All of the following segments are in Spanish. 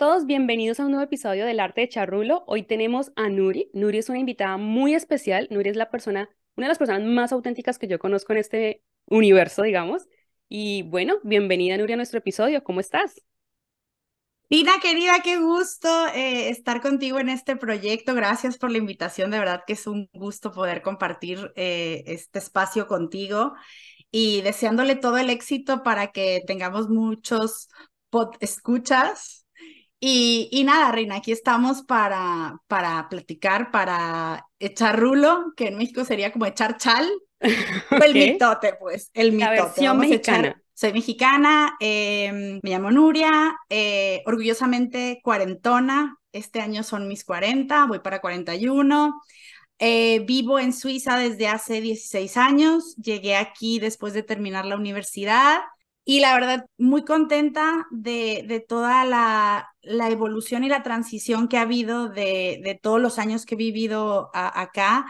todos, bienvenidos a un nuevo episodio del Arte de Charrulo. Hoy tenemos a Nuri. Nuri es una invitada muy especial. Nuri es la persona, una de las personas más auténticas que yo conozco en este universo, digamos. Y bueno, bienvenida Nuri a nuestro episodio. ¿Cómo estás? Tina, querida, qué gusto eh, estar contigo en este proyecto. Gracias por la invitación. De verdad que es un gusto poder compartir eh, este espacio contigo y deseándole todo el éxito para que tengamos muchos escuchas. Y, y, nada, Reina, aquí estamos para, para platicar, para echar rulo, que en México sería como echar chal, el mitote, pues, el mitote. La versión mexicana. soy mexicana, em, me llamo Nuria, eh, orgullosamente cuarentona, este año son mis 40, voy para 41. Eh, vivo en Suiza desde hace 16 años, llegué aquí después de terminar la universidad y la verdad, muy contenta de, de toda la, la, evolución y la transición que ha habido de, de todos los años que he vivido acá.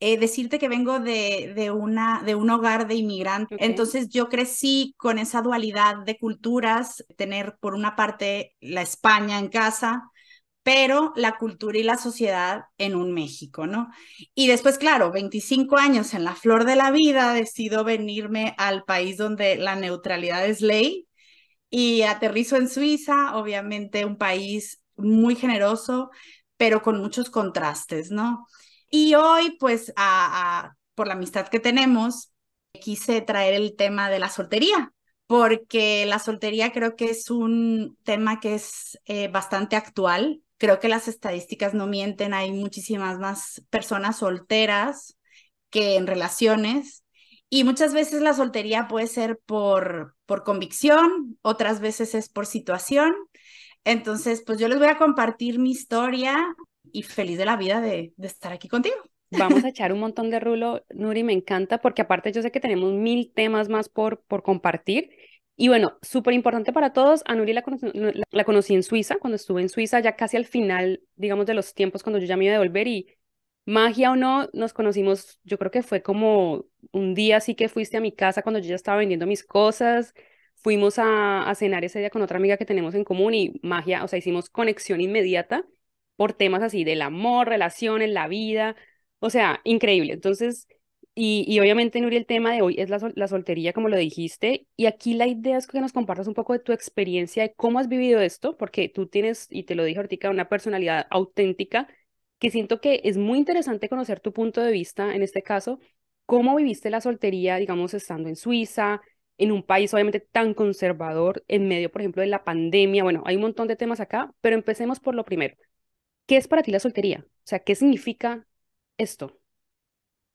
Eh, decirte que vengo de, de, una, de un hogar de inmigrantes. Entonces yo crecí con esa dualidad de culturas, tener por una parte la España en casa, pero la cultura y la sociedad en un México, ¿no? Y después, claro, 25 años en la flor de la vida, decido venirme al país donde la neutralidad es ley y aterrizo en Suiza, obviamente un país muy generoso, pero con muchos contrastes, ¿no? Y hoy, pues, por la amistad que tenemos, quise traer el tema de la soltería, porque la soltería creo que es un tema que es eh, bastante actual Creo que las estadísticas no mienten, hay muchísimas más personas solteras que en relaciones y muchas veces la soltería puede ser por, por convicción, otras veces es por situación. Entonces, pues yo les voy a compartir mi historia y feliz de la vida de, de estar aquí contigo. Vamos a echar un montón de rulo, Nuri, me encanta, porque aparte yo sé que tenemos mil temas más por, por compartir y bueno, súper importante para todos, a la, la, conocí en Suiza, cuando estuve en Suiza, ya casi al final, digamos, de los tiempos, cuando yo ya me iba a devolver y magia o no, nos conocimos, yo creo que fue como un día así que fuiste a mi casa cuando yo ya estaba vendiendo mis cosas, fuimos a, a cenar ese día con otra amiga que tenemos en común y magia, o sea, hicimos conexión inmediata por temas así del amor, relaciones, la vida, o sea, increíble. Entonces, y, obviamente, Nuri, el tema de hoy es la, la, soltería, como lo dijiste. Y aquí la idea es que nos compartas un poco de tu experiencia, de cómo has vivido esto, porque tú tienes, y te lo dije ahorita, una personalidad auténtica que siento que es muy interesante conocer tu punto de vista en este caso. ¿Cómo viviste la soltería, digamos, estando en Suiza, en un país obviamente tan conservador, en medio, por ejemplo, de la pandemia? Bueno, hay un montón de temas acá, pero empecemos por lo primero. ¿Qué es para ti la soltería? O sea, ¿qué significa esto?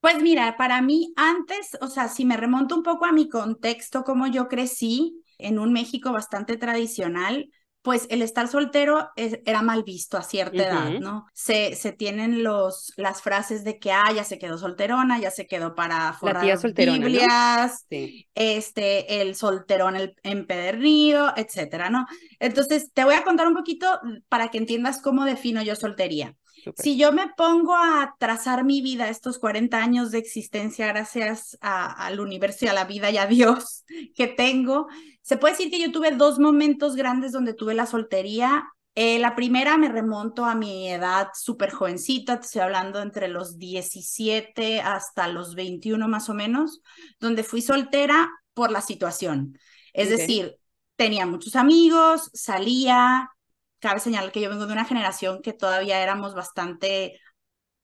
Pues mira, para mí antes, o sea, si me remonto un poco a mi contexto, como yo crecí en un México bastante tradicional, pues el estar soltero era mal visto a cierta edad, ¿no? Se, se tienen los, las frases de que, ah, ya se quedó solterona, ya se quedó para forrar Biblias, este, el solterón el empedernido, etcétera, ¿no? Entonces, te voy a contar un poquito para que entiendas cómo defino yo soltería. Si yo me pongo a trazar mi vida, estos 40 años de existencia, gracias al universo y a la vida y a Dios que tengo, se puede decir que yo tuve dos momentos grandes donde tuve la soltería. Eh, la primera me remonto a mi edad súper jovencita, te estoy hablando entre los 17 hasta los 21 más o menos, donde fui soltera por la situación. Es decir, tenía muchos amigos, salía, cabe señalar que yo vengo de una generación que todavía éramos bastante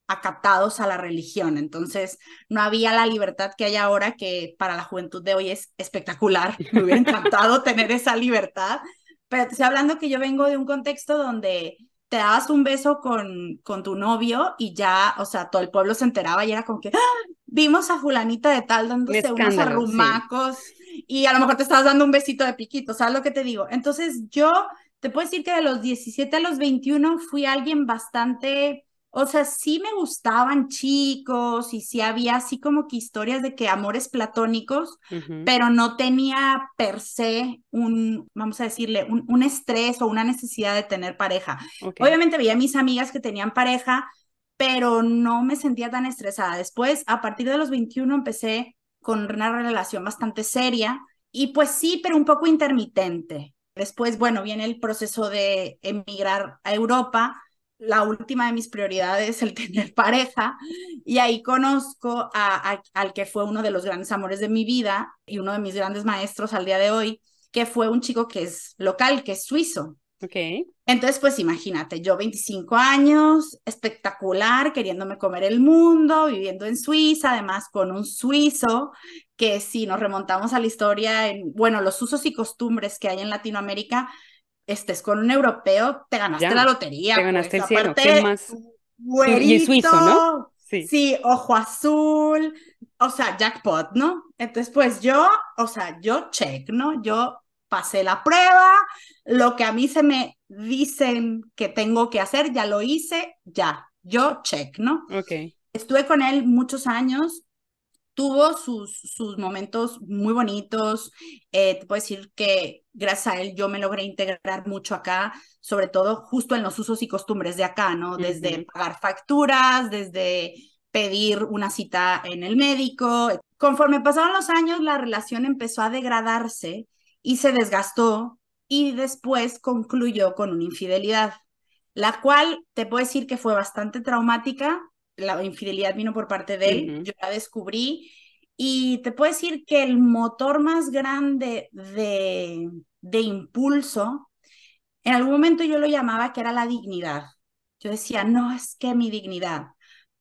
acatados a la religión, entonces no había la libertad que hay ahora, que para la juventud de hoy es espectacular, me hubiera encantado tener esa libertad, pero te estoy hablando que yo vengo de un contexto donde te dabas un beso con, con tu novio y ya, o sea, todo el pueblo se enteraba y era como que, ¡Ah! vimos a fulanita de tal dándose unos arrumacos y a lo mejor te estabas dando un besito de piquito, ¿sabes lo que te digo? Entonces yo te puedo decir que de los 17 a los 21 fui alguien bastante, o sea, sí me gustaban chicos y sí había así como que historias de que amores platónicos, pero no tenía per se un, vamos a decirle, un, un estrés o una necesidad de tener pareja. Obviamente veía a mis amigas que tenían pareja, pero no me sentía tan estresada. Después, a partir de los 21, empecé con una relación bastante seria y pues sí, pero un poco intermitente después, bueno, viene el proceso de emigrar a Europa. La última de mis prioridades, el tener pareja, y ahí conozco al que fue uno de los grandes amores de mi vida y uno de mis grandes maestros al día de hoy, que fue un chico que es local, que es suizo. Ok. Entonces, pues imagínate, yo 25 años, espectacular, queriéndome comer el mundo, viviendo en Suiza, además con un suizo, que si nos remontamos a la historia, en, bueno, los usos y costumbres que hay en Latinoamérica, estés con un europeo, te ganaste la lotería. Te ganaste pues, el cielo, ¿qué más? y suizo, ¿no? Sí. sí, ojo azul, o sea, jackpot, ¿no? Entonces, pues yo, o sea, yo check, ¿no? Yo pasé la prueba, lo que a mí se me dicen que tengo que hacer, ya lo hice, ya, yo check, ¿no? Ok. Estuve con él muchos años, tuvo sus, sus momentos muy bonitos, eh, te puedo decir que gracias a él yo me logré integrar mucho acá, sobre todo justo en los usos y costumbres de acá, ¿no? Desde pagar facturas, desde pedir una cita en el médico. Conforme pasaron los años, la relación empezó a degradarse y se desgastó y después concluyó con una infidelidad, la cual te puedo decir que fue bastante traumática. La infidelidad vino por parte de él, yo la descubrí y te puedo decir que el motor más grande de, de impulso, en algún momento yo lo llamaba que era la dignidad. Yo decía, no es que mi dignidad,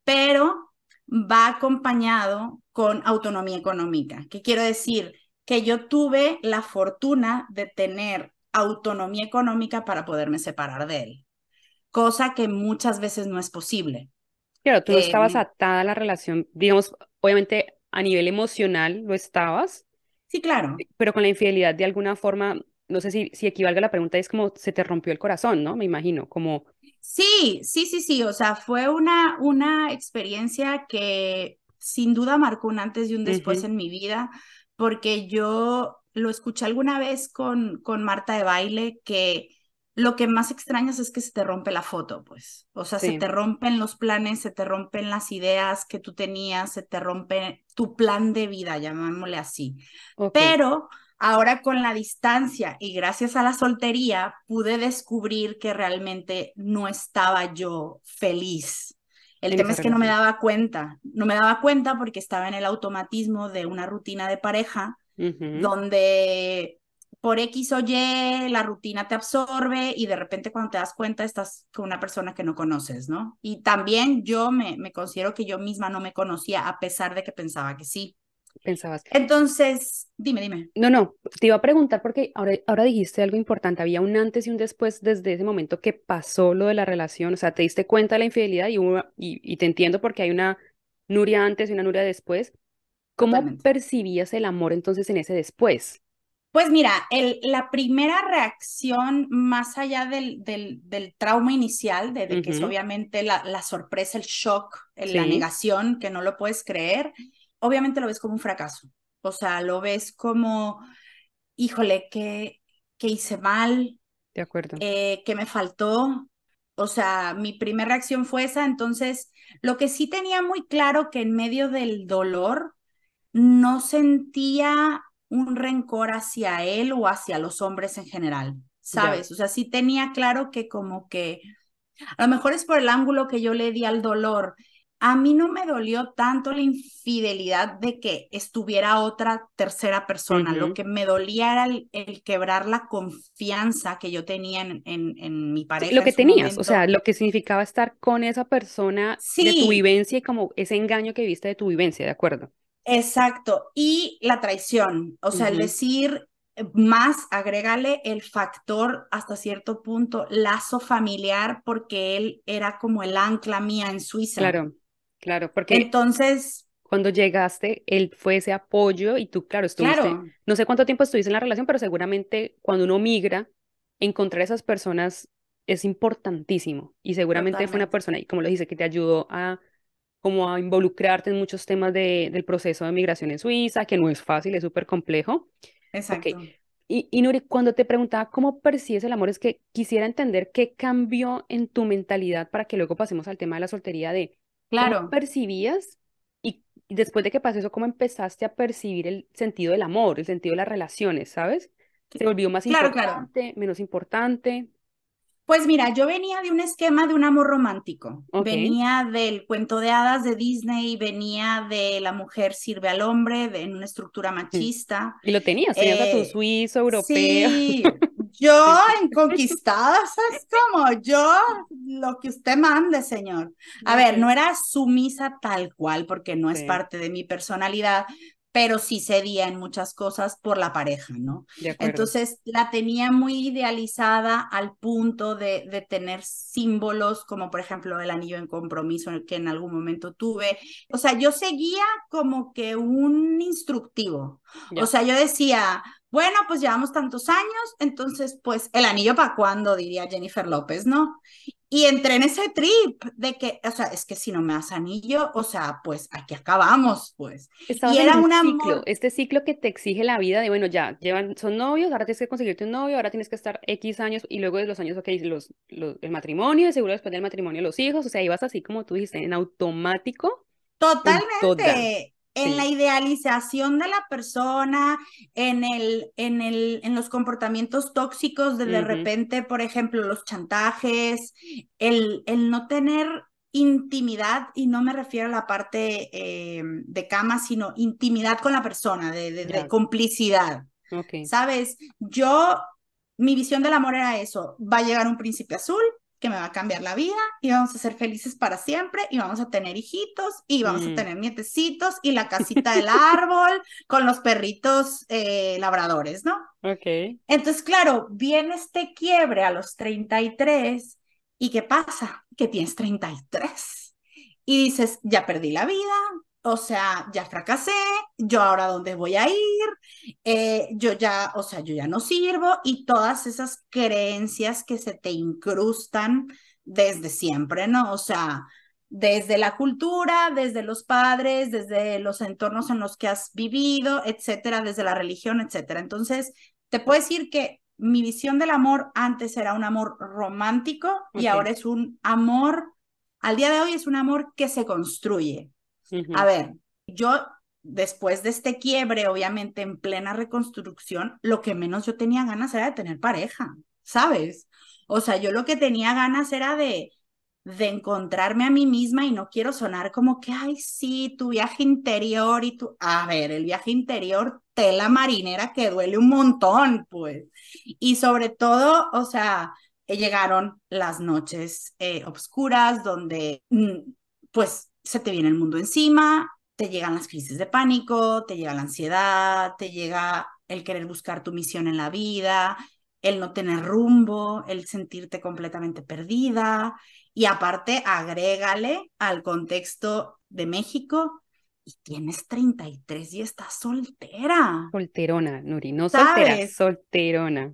pero va acompañado con autonomía económica. ¿Qué quiero decir? Que yo tuve la fortuna de tener autonomía económica para poderme separar de él, cosa que muchas veces no es posible. Claro, tú no estabas em, atada a la relación, digamos, obviamente a nivel emocional lo estabas. Sí, claro. Pero con la infidelidad de alguna forma, no sé si, si equivalga la pregunta, es como se te rompió el corazón, ¿no? Me imagino, como... Sí, sí, sí, sí, o sea, fue una, una experiencia que sin duda marcó un antes y un después en mi vida porque yo lo escuché alguna vez con, con Marta de baile, que lo que más extrañas es que se te rompe la foto, pues. O sea, se te rompen los planes, se te rompen las ideas que tú tenías, se te rompe tu plan de vida, llamémosle así. Pero ahora con la distancia y gracias a la soltería pude descubrir que realmente no estaba yo feliz el tema es que no me daba cuenta, no me daba cuenta porque estaba en el automatismo de una rutina de pareja, donde por X o Y la rutina te absorbe y de repente cuando te das cuenta estás con una persona que no conoces, ¿no? Y también yo me, me considero que yo misma no me conocía a pesar de que pensaba que sí pensabas. Entonces, dime, dime. No, no, te iba a preguntar porque ahora, ahora dijiste algo importante, había un antes y un después desde ese momento que pasó lo de la relación, o sea, te diste cuenta de la infidelidad y, y, te entiendo porque hay una Nuria antes y una Nuria después. ¿Cómo percibías el amor entonces en ese después? Pues mira, el, la primera reacción, más allá del, del, del trauma inicial, de, que es obviamente la, la, sorpresa, el shock, la negación, que no lo puedes creer, obviamente lo ves como un fracaso. O sea, lo ves como, híjole, ¿qué, qué hice mal? De acuerdo. Eh, ¿Qué me faltó? O sea, mi primera reacción fue esa. Entonces, lo que sí tenía muy claro que en medio del dolor no sentía un rencor hacia él o hacia los hombres en general, ¿sabes? O sea, sí tenía claro que como que a lo mejor es por el ángulo que yo le di al dolor a mí no me dolió tanto la infidelidad de que estuviera otra tercera persona. Lo que me dolía era el, quebrar la confianza que yo tenía en, en, mi pareja. lo que tenías, o sea, lo que significaba estar con esa persona de tu vivencia y como ese engaño que viste de tu vivencia, ¿de acuerdo? Exacto. Y la traición, o sea, el decir, más agrégale el factor hasta cierto punto lazo familiar porque él era como el ancla mía en Suiza. Claro. Claro, porque entonces cuando llegaste, él fue ese apoyo y tú, claro, estuviste, no sé cuánto tiempo estuviste en la relación, pero seguramente cuando uno migra, encontrar esas personas es importantísimo y seguramente fue una persona, y como lo dice, que te ayudó a como a involucrarte en muchos temas de, del proceso de migración en Suiza, que no es fácil, es súper complejo. Exacto. Y, y Nuri, cuando te preguntaba cómo percibes el amor, es que quisiera entender qué cambió en tu mentalidad para que luego pasemos al tema de la soltería de Claro. ¿Cómo percibías y después de que pasó eso, cómo empezaste a percibir el sentido del amor, el sentido de las relaciones, ¿sabes? se volvió más importante, menos importante. Pues mira, yo venía de un esquema de un amor romántico. Venía del cuento de hadas de Disney, venía de la mujer sirve al hombre, en una estructura machista. Y lo tenías, tenías a tu eh, suizo europeo. Sí, yo en conquistadas, es como yo, lo que usted mande, señor. A ver, no era sumisa tal cual, porque no es parte de mi personalidad, pero sí cedía en muchas cosas por la pareja, ¿no? Entonces la tenía muy idealizada al punto de, de, tener símbolos como por ejemplo el anillo en compromiso que en algún momento tuve. O sea, yo seguía como que un instructivo. O sea, yo decía, bueno, pues llevamos tantos años, entonces pues el anillo para cuándo, diría Jennifer López, ¿no? Y entré en ese trip de que, o sea, es que si no me das anillo, o sea, pues aquí acabamos, pues. y era un ciclo, este ciclo que te exige la vida de, bueno, ya, llevan, son novios, ahora tienes que conseguirte un novio, ahora tienes que estar X años y luego de los años, ok, los, los, el matrimonio, seguro después del matrimonio los hijos, o sea, ibas así como tú dijiste, en automático. Totalmente en la idealización de la persona, en, el, en, el, en los comportamientos tóxicos de de repente, por ejemplo, los chantajes, el, el no tener intimidad, y no me refiero a la parte eh, de cama, sino intimidad con la persona, de, de, complicidad. ¿Sabes? Yo, mi visión del amor era eso, va a llegar un príncipe azul, que me va a cambiar la vida y vamos a ser felices para siempre y vamos a tener hijitos y vamos a mm. tener nietecitos y la casita del árbol con los perritos eh, labradores, ¿no? Ok. Entonces, claro, viene este quiebre a los 33 y ¿qué pasa? Que tienes 33 y dices, ya perdí la vida, o sea, ya fracasé, yo ahora dónde voy a ir, eh, yo ya, o sea, yo ya no sirvo y todas esas creencias que se te incrustan desde siempre, ¿no? O sea, desde la cultura, desde los padres, desde los entornos en los que has vivido, etcétera, desde la religión, etcétera. Entonces, te puedo decir que mi visión del amor antes era un amor romántico y ahora es un amor, al día de hoy es un amor que se construye. A ver, yo después de este quiebre, obviamente en plena reconstrucción, lo que menos yo tenía ganas era de tener pareja, ¿sabes? O sea, yo lo que tenía ganas era de, de encontrarme a mí misma y no quiero sonar como que, ay, sí, tu viaje interior y tu, a ver, el viaje interior, tela marinera que duele un montón, pues. Y sobre todo, o sea, llegaron las noches eh, oscuras donde, mm, pues, se te viene el mundo encima, te llegan las crisis de pánico, te llega la ansiedad, te llega el querer buscar tu misión en la vida, el no tener rumbo, el sentirte completamente perdida. Y aparte, agrégale al contexto de México y tienes 33 y estás soltera. Solterona, Nuri, no soltera, solterona.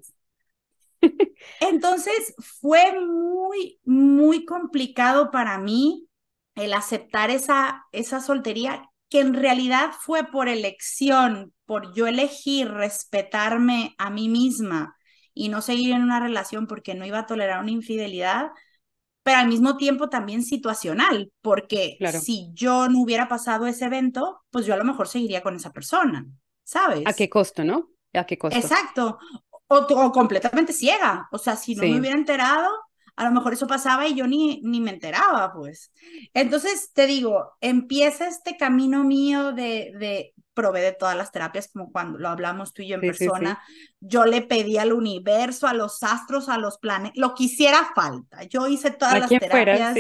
Entonces fue muy, muy complicado para mí el aceptar esa, esa soltería que en realidad fue por elección, por yo elegir respetarme a mí misma y no seguir en una relación porque no iba a tolerar una infidelidad, pero al mismo tiempo también situacional, porque si yo no hubiera pasado ese evento, pues yo a lo mejor seguiría con esa persona, ¿sabes? ¿A qué costo, no? ¿A qué costo? Exacto. O, completamente ciega. O sea, si no me hubiera enterado, a lo mejor eso pasaba y yo ni, ni me enteraba, pues. Entonces, te digo, empieza este camino mío de, de probé de todas las terapias, como cuando lo hablamos tú y yo en persona. Yo le pedí al universo, a los astros, a los planetas, lo que hiciera falta. Yo hice todas las terapias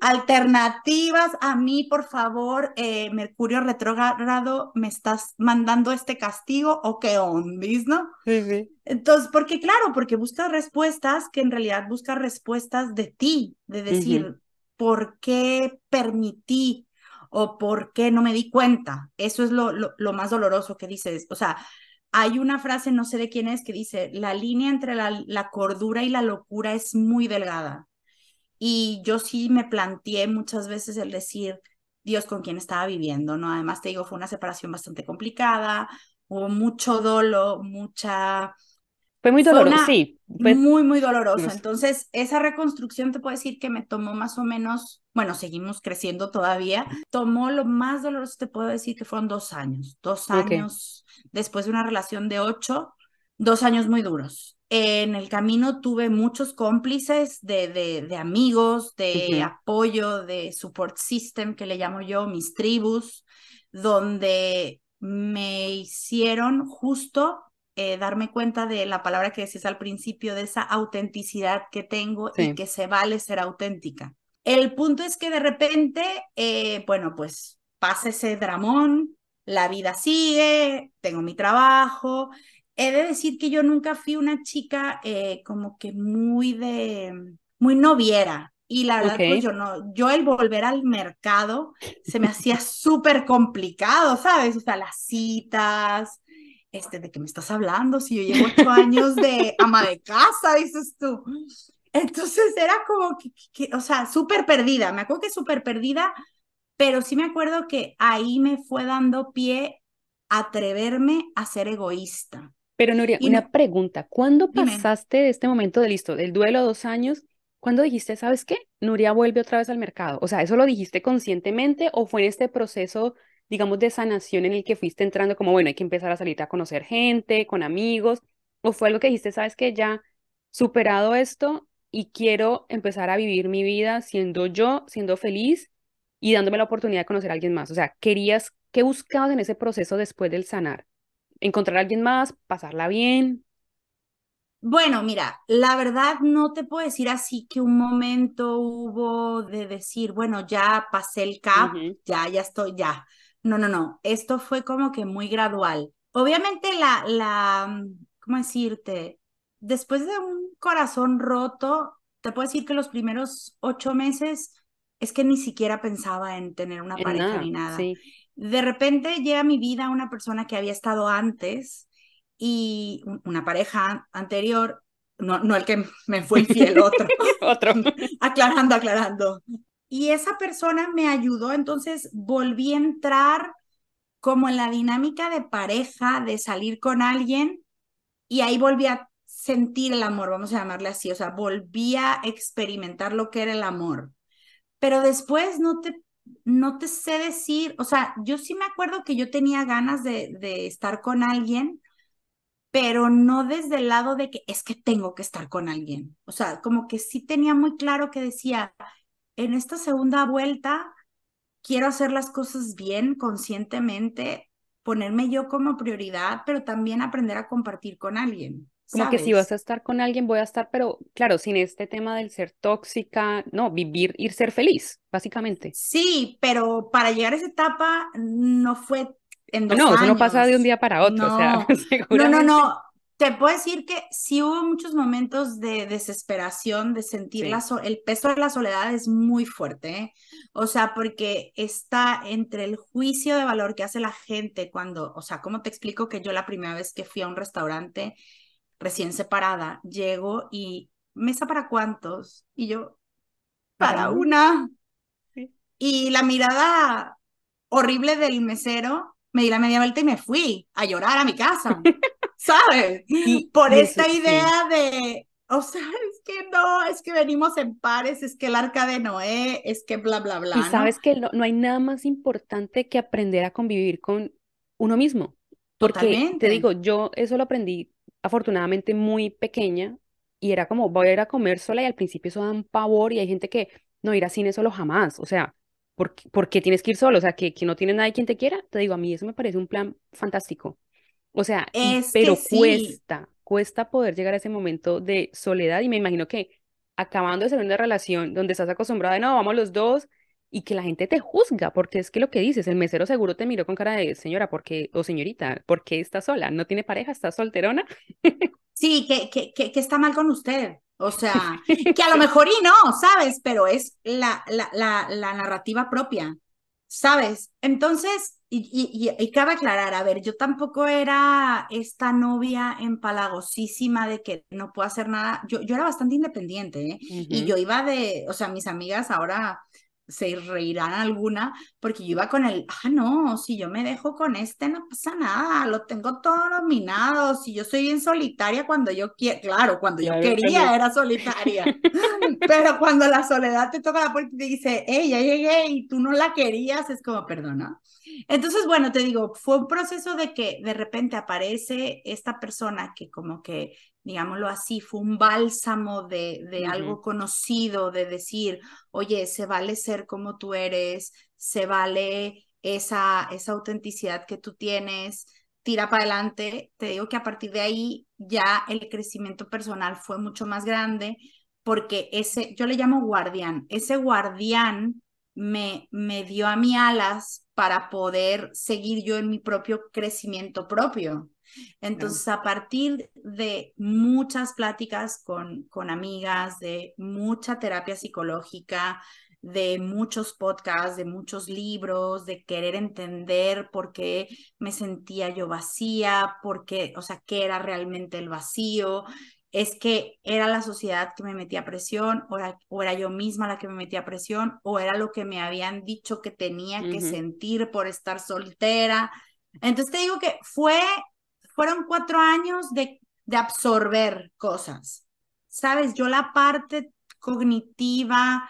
alternativas. A mí, por favor, eh, Mercurio retrógrado, ¿me estás mandando este castigo o qué ondis, no? Sí, sí. Entonces, porque claro, porque buscas respuestas que en realidad buscas respuestas de ti, de decir, ¿por qué permití o por qué no me di cuenta. Eso es lo, lo, más doloroso que dices. O sea, hay una frase, no sé de quién es, que dice, la línea entre la, la cordura y la locura es muy delgada. Y yo sí me planteé muchas veces el decir, Dios, con quién estaba viviendo, ¿no? Además, te digo, fue una separación bastante complicada, hubo mucho dolo, mucha fue muy doloroso, sí. Muy, muy doloroso. Entonces, esa reconstrucción te puedo decir que me tomó más o menos, bueno, seguimos creciendo todavía. Tomó lo más doloroso, te puedo decir que fueron dos años. Dos años después de una relación de ocho, dos años muy duros. En el camino tuve muchos cómplices de, de, amigos, de apoyo, de support system, que le llamo yo, mis tribus, donde me hicieron justo eh, darme cuenta de la palabra que decías al principio, de esa autenticidad que tengo y que se vale ser auténtica. El punto es que de repente, eh, bueno, pues pasa ese dramón, la vida sigue, tengo mi trabajo. He de decir que yo nunca fui una chica eh, como que muy de, muy noviera. Y la verdad, pues yo no, yo el volver al mercado se me hacía súper complicado, ¿sabes? O sea, las citas, este, ¿de qué me estás hablando? Si yo llevo ocho años de ama de casa, dices tú. Entonces era como que, o sea, súper perdida. Me acuerdo que súper perdida, pero sí me acuerdo que ahí me fue dando pie a atreverme a ser egoísta. Pero Nuria, una pregunta. ¿Cuándo pasaste de este momento de listo, del duelo dos años, ¿Cuándo dijiste, sabes qué? Nuria vuelve otra vez al mercado. O sea, ¿eso lo dijiste conscientemente o fue en este proceso, digamos, de sanación en el que fuiste entrando como, bueno, hay que empezar a salir a conocer gente, con amigos? ¿O fue algo que dijiste, sabes qué? Ya superado esto y quiero empezar a vivir mi vida siendo yo, siendo feliz y dándome la oportunidad de conocer a alguien más? O sea, ¿querías, qué buscabas en ese proceso después del sanar? ¿Encontrar a alguien más? ¿Pasarla bien? Bueno, mira, la verdad no te puedo decir así que un momento hubo de decir, bueno, ya pasé el CAP, ya, ya estoy, ya. No, no, no, esto fue como que muy gradual. Obviamente la, la, ¿cómo decirte? Después de un corazón roto, te puedo decir que los primeros ocho meses es que ni siquiera pensaba en tener una pareja ni nada. De repente llega a mi vida una persona que había estado antes y una pareja anterior, no, no el que me fue infiel, otro. otro. aclarando, aclarando. Y esa persona me ayudó, entonces volví a entrar como en la dinámica de pareja, de salir con alguien, y ahí volví a sentir el amor, vamos a llamarle así, o sea, volví a experimentar lo que era el amor. Pero después no te, no te sé decir, o sea, yo sí me acuerdo que yo tenía ganas de, de estar con alguien, pero no desde el lado de que es que tengo que estar con alguien. O sea, como que sí tenía muy claro que decía, en esta segunda vuelta quiero hacer las cosas bien, conscientemente, ponerme yo como prioridad, pero también aprender a compartir con alguien. Como que si vas a estar con alguien, voy a estar, pero claro, sin este tema del ser tóxica, no, vivir y ser feliz, básicamente. Sí, pero para llegar a esa etapa no fue no, eso no pasa de un día para otro, no, o sea, No, no, no. Te puedo decir que sí hubo muchos momentos de desesperación, de sentir la el peso de la soledad es muy fuerte, ¿eh? o sea, porque está entre el juicio de valor que hace la gente cuando, o sea, ¿cómo te explico que yo la primera vez que fui a un restaurante recién separada, llego y mesa para cuántos? Y yo, para una. Y la mirada horrible del mesero me di la media vuelta y me fui a llorar a mi casa, ¿sabes? Y por esta idea de, o sea, es que no, es que venimos en pares, es que el arca de Noé, es que bla, bla, bla. Y sabes que no, hay nada más importante que aprender a convivir con uno mismo. Porque te digo, yo eso lo aprendí afortunadamente muy pequeña y era como, voy a ir a comer sola y al principio eso da un pavor y hay gente que no ir a cine solo jamás, o sea, ¿Por, qué tienes que ir solo? O sea, que, que no tiene nadie quien te quiera. Te digo, a mí eso me parece un plan fantástico. O sea, pero cuesta, cuesta poder llegar a ese momento de soledad y me imagino que acabando de ser una relación donde estás acostumbrada de no, vamos los dos y que la gente te juzga, porque es que lo que dices, el mesero seguro te miró con cara de señora, porque o señorita, ¿por qué está sola? ¿No tiene pareja? ¿Está solterona? Sí, que, que, que, que está mal con usted. O sea, que a lo mejor y no, ¿sabes? Pero es la, la, la, la narrativa propia, ¿sabes? Entonces, y, y, cabe aclarar, a ver, yo tampoco era esta novia empalagosísima de que no puedo hacer nada. Yo, yo era bastante independiente, ¿eh? Y yo iba de, o sea, mis amigas ahora se reirán alguna, porque yo iba con el, ah, no, si yo me dejo con este no pasa nada, lo tengo todo dominado, si yo soy bien solitaria cuando yo quiero, claro, cuando yo quería era solitaria, pero cuando la soledad te toca la puerta y te dice, hey, ya llegué y tú no la querías, es como, perdona. Entonces, bueno, te digo, fue un proceso de que de repente aparece esta persona que como que digámoslo así, fue un bálsamo de, de algo conocido, de decir, oye, se vale ser como tú eres, se vale esa, esa autenticidad que tú tienes, tira para adelante. Te digo que a partir de ahí ya el crecimiento personal fue mucho más grande porque ese, yo le llamo guardián, ese guardián me, me dio a mí alas para poder seguir yo en mi propio crecimiento propio. Entonces, a partir de muchas pláticas con, con amigas, de mucha terapia psicológica, de muchos podcasts, de muchos libros, de querer entender por qué me sentía yo vacía, por qué, o sea, qué era realmente el vacío, es que era la sociedad que me metía presión, o era, o era, yo misma la que me metía presión, o era lo que me habían dicho que tenía que sentir por estar soltera. Entonces te digo que fue fueron cuatro años de, de absorber cosas. Sabes, yo la parte cognitiva,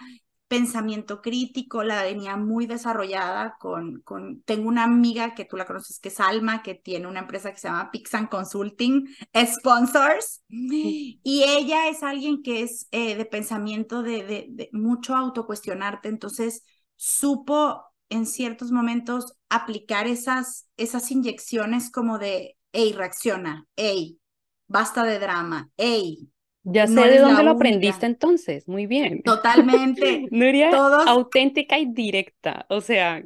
pensamiento crítico, la venía muy desarrollada con, con, tengo una amiga que tú la conoces que es Alma, que tiene una empresa que se llama Pixan Consulting Sponsors, y ella es alguien que es eh, de pensamiento de, de, de mucho autocuestionarte, entonces supo en ciertos momentos aplicar esas, esas inyecciones como de ey, reacciona, ey, basta de drama, ey. Ya sé de dónde lo aprendiste entonces, muy bien. Totalmente. Nuria, todos... auténtica y directa, o sea.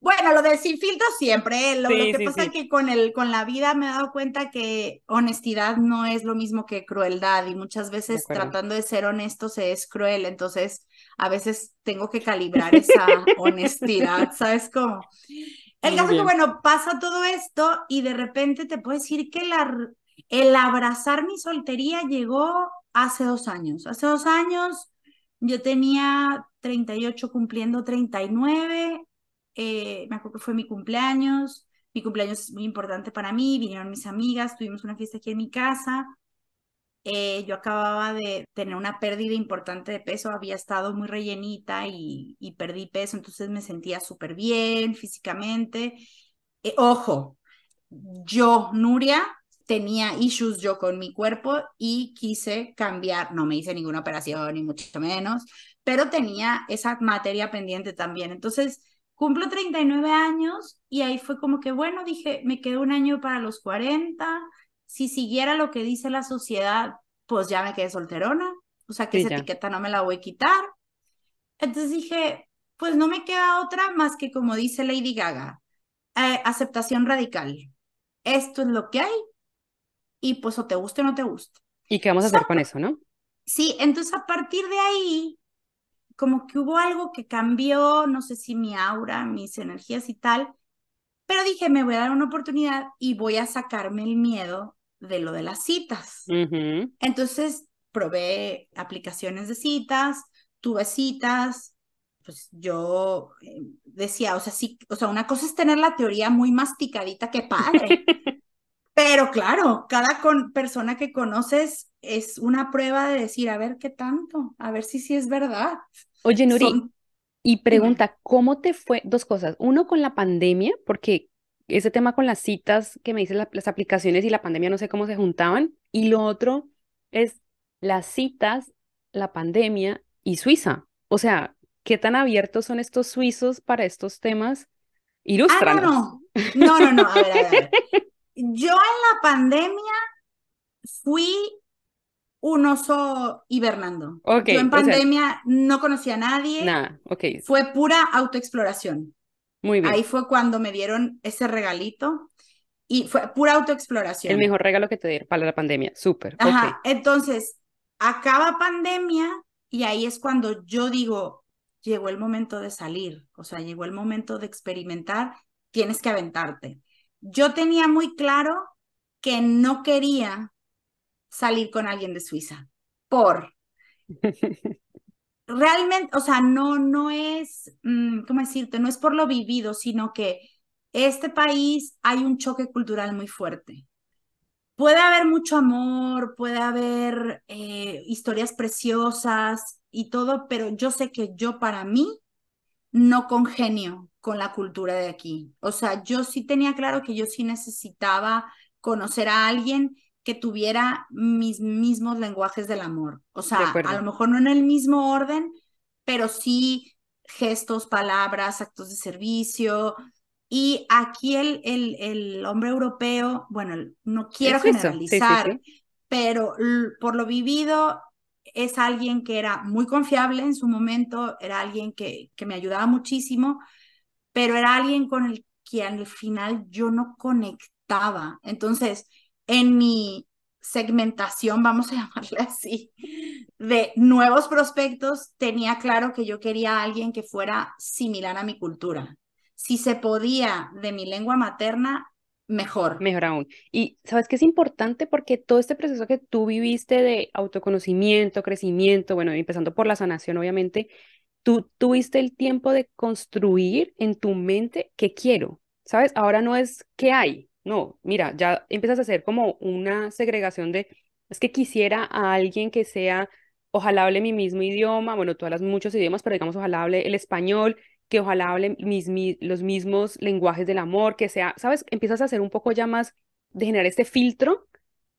Bueno, lo del sin filtro siempre, ¿eh? lo, que pasa es que con, el, con la vida me he dado cuenta que honestidad no es lo mismo que crueldad y muchas veces tratando de ser honesto se es cruel, entonces a veces tengo que calibrar esa honestidad, ¿sabes cómo? El caso es que, bueno, pasa todo esto y de repente te puedo decir que el abrazar mi soltería llegó hace dos años. Hace dos años yo tenía 38 cumpliendo 39, eh, me acuerdo que fue mi cumpleaños, mi cumpleaños es muy importante para mí, vinieron mis amigas, tuvimos una fiesta aquí en mi casa eh, yo acababa de tener una pérdida importante de peso, había estado muy rellenita y, perdí peso, entonces me sentía súper bien físicamente. Eh, ojo, yo, Nuria, tenía issues yo con mi cuerpo y quise cambiar, no me hice ninguna operación ni mucho menos, pero tenía esa materia pendiente también. Entonces, cumplo 39 años y ahí fue como que, bueno, dije, me quedó un año para los 40 si siguiera lo que dice la sociedad, pues ya me quedé solterona, o sea que esa etiqueta no me la voy a quitar. Entonces dije, pues no me queda otra más que como dice Lady Gaga, eh, aceptación radical. Esto es lo que hay y pues o te guste o no te guste. ¿Y qué vamos a hacer con eso, no? Sí, entonces a partir de ahí, como que hubo algo que cambió, no sé si mi aura, mis energías y tal, pero dije, me voy a dar una oportunidad y voy a sacarme el miedo de lo de las citas. Entonces, probé aplicaciones de citas, tuve citas, pues yo eh, decía, o sea, sí, o sea, una cosa es tener la teoría muy masticadita, que padre. Pero claro, cada con, persona que conoces es una prueba de decir, a ver qué tanto, a ver si sí es verdad. Oye, Nuri, y pregunta, ¿cómo te fue? Dos cosas. Uno, con la pandemia, porque ese tema con las citas que me dicen las aplicaciones y la pandemia no sé cómo se juntaban. Y lo otro es las citas, la pandemia y Suiza. O sea, ¿qué tan abiertos son estos suizos para estos temas? Ilústranos. Ah, no, no, no, no, a ver, a ver. Yo en la pandemia fui un oso hibernando. Yo en pandemia no conocía a nadie. Nada, ok. Fue pura autoexploración. Muy bien. Ahí fue cuando me dieron ese regalito y fue pura autoexploración. El mejor regalo que te dieron para la pandemia, súper. Ajá, entonces acaba pandemia y ahí es cuando yo digo, llegó el momento de salir, o sea, llegó el momento de experimentar, tienes que aventarte. Yo tenía muy claro que no quería salir con alguien de Suiza por realmente, o sea, no, no es, mm, ¿cómo decirte? No es por lo vivido, sino que este país hay un choque cultural muy fuerte. Puede haber mucho amor, puede haber eh, historias preciosas y todo, pero yo sé que yo para mí no congenio con la cultura de aquí. O sea, yo sí tenía claro que yo sí necesitaba conocer a alguien que tuviera mis mismos lenguajes del amor. O sea, a lo mejor no en el mismo orden, pero sí gestos, palabras, actos de servicio. Y aquí el, el, el hombre europeo, bueno, no quiero generalizar, pero pero por lo vivido es alguien que era muy confiable en su momento, era alguien que, que me ayudaba muchísimo, pero era alguien con el que al final yo no conectaba. Entonces, en mi segmentación, vamos a llamarle así, de nuevos prospectos, tenía claro que yo quería a alguien que fuera similar a mi cultura. Si se podía de mi lengua materna, mejor. Mejor aún. Y sabes que es importante porque todo este proceso que tú viviste de autoconocimiento, crecimiento, bueno, empezando por la sanación, obviamente, tú tuviste el tiempo de construir en tu mente qué quiero, ¿sabes? Ahora no es qué hay, no, mira, ya empiezas a hacer como una segregación de, es que quisiera a alguien que sea, ojalá hable mi mismo idioma, bueno, tú hablas muchos idiomas, pero digamos, ojalá hable el español, que ojalá hable mis, los mismos lenguajes del amor, que sea, ¿sabes? Empiezas a hacer un poco ya más de generar este filtro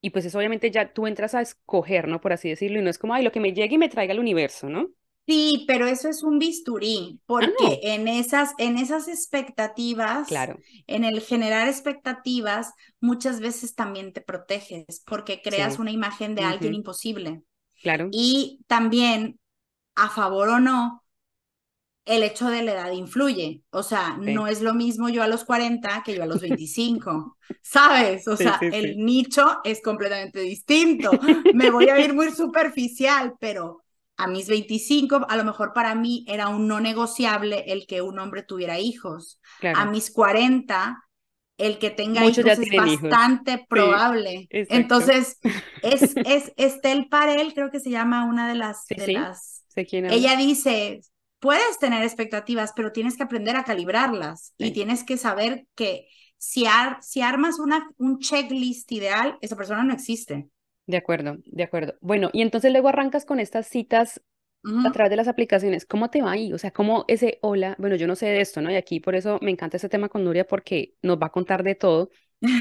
y pues eso obviamente ya tú entras a escoger, ¿no? Por así decirlo, y no es como, ay, lo que me llegue y me traiga el universo, ¿no? Sí, pero eso es un bisturí, ah, porque en esas, en esas expectativas, claro. en el generar expectativas, muchas veces también te proteges, porque creas una imagen de alguien imposible. Claro. Y también, a favor o no, el hecho de la edad influye. O sea, no es lo mismo yo a los 40 que yo a los 25, ¿sabes? O sea, el nicho es completamente distinto. Me voy a ir muy superficial, pero a mis 25, a lo mejor para mí era un no negociable el que un hombre tuviera hijos. A mis 40, el que tenga hijos es bastante probable. Entonces, es, es Estel Parel, creo que se llama una de las... de las... Ella dice, puedes tener expectativas, pero tienes que aprender a calibrarlas y tienes que saber que si, si armas una, un checklist ideal, esa persona no existe. De acuerdo, de acuerdo. Bueno, y entonces luego arrancas con estas citas a través de las aplicaciones. ¿Cómo te va ahí? O sea, ¿cómo ese hola? Bueno, yo no sé de esto, ¿no? Y aquí por eso me encanta este tema con Nuria porque nos va a contar de todo.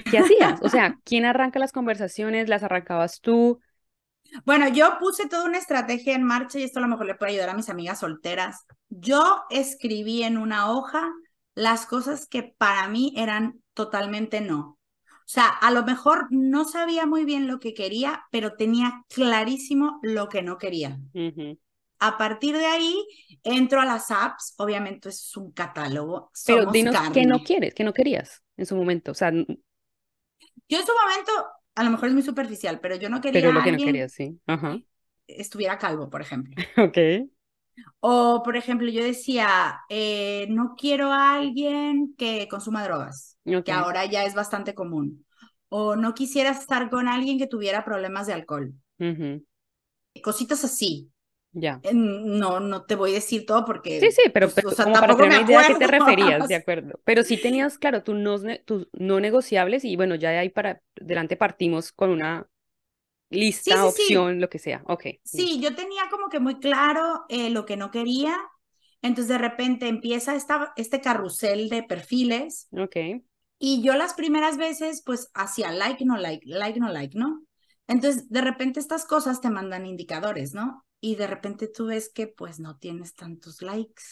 ¿Qué hacías? O sea, ¿quién arranca las conversaciones? ¿Las arrancabas tú? Bueno, yo puse toda una estrategia en marcha y esto a lo mejor le puede ayudar a mis amigas solteras. Yo escribí en una hoja las cosas que para mí eran totalmente no. O sea, a lo mejor no sabía muy bien lo que quería, pero tenía clarísimo lo que no quería. A partir de ahí, entro a las apps, obviamente es un catálogo. pero dinos qué no quieres, qué no querías en su momento. O sea, yo en su momento, a lo mejor es muy superficial, pero yo no quería pero lo que no querías, sí. estuviera calvo, por ejemplo. ok. O, por ejemplo, yo decía, eh, no quiero a alguien que consuma drogas, que ahora ya es bastante común. O no quisiera estar con alguien que tuviera problemas de alcohol. Cositas así. Ya. No, no te voy a decir todo porque. Sí, sí, pero, pues, como para tener una idea a qué te referías, de acuerdo. Pero sí tenías, claro, tus no, tus no negociables y bueno, ya de ahí para adelante partimos con una lista, opción, lo que sea. Ok. Sí, yo tenía como que muy claro eh, lo que no quería. Entonces de repente empieza esta, este carrusel de perfiles. Ok. Y yo las primeras veces pues hacía like, no like, like, no like, ¿no? Entonces de repente estas cosas te mandan indicadores, ¿no? Y de repente tú ves que pues no tienes tantos likes.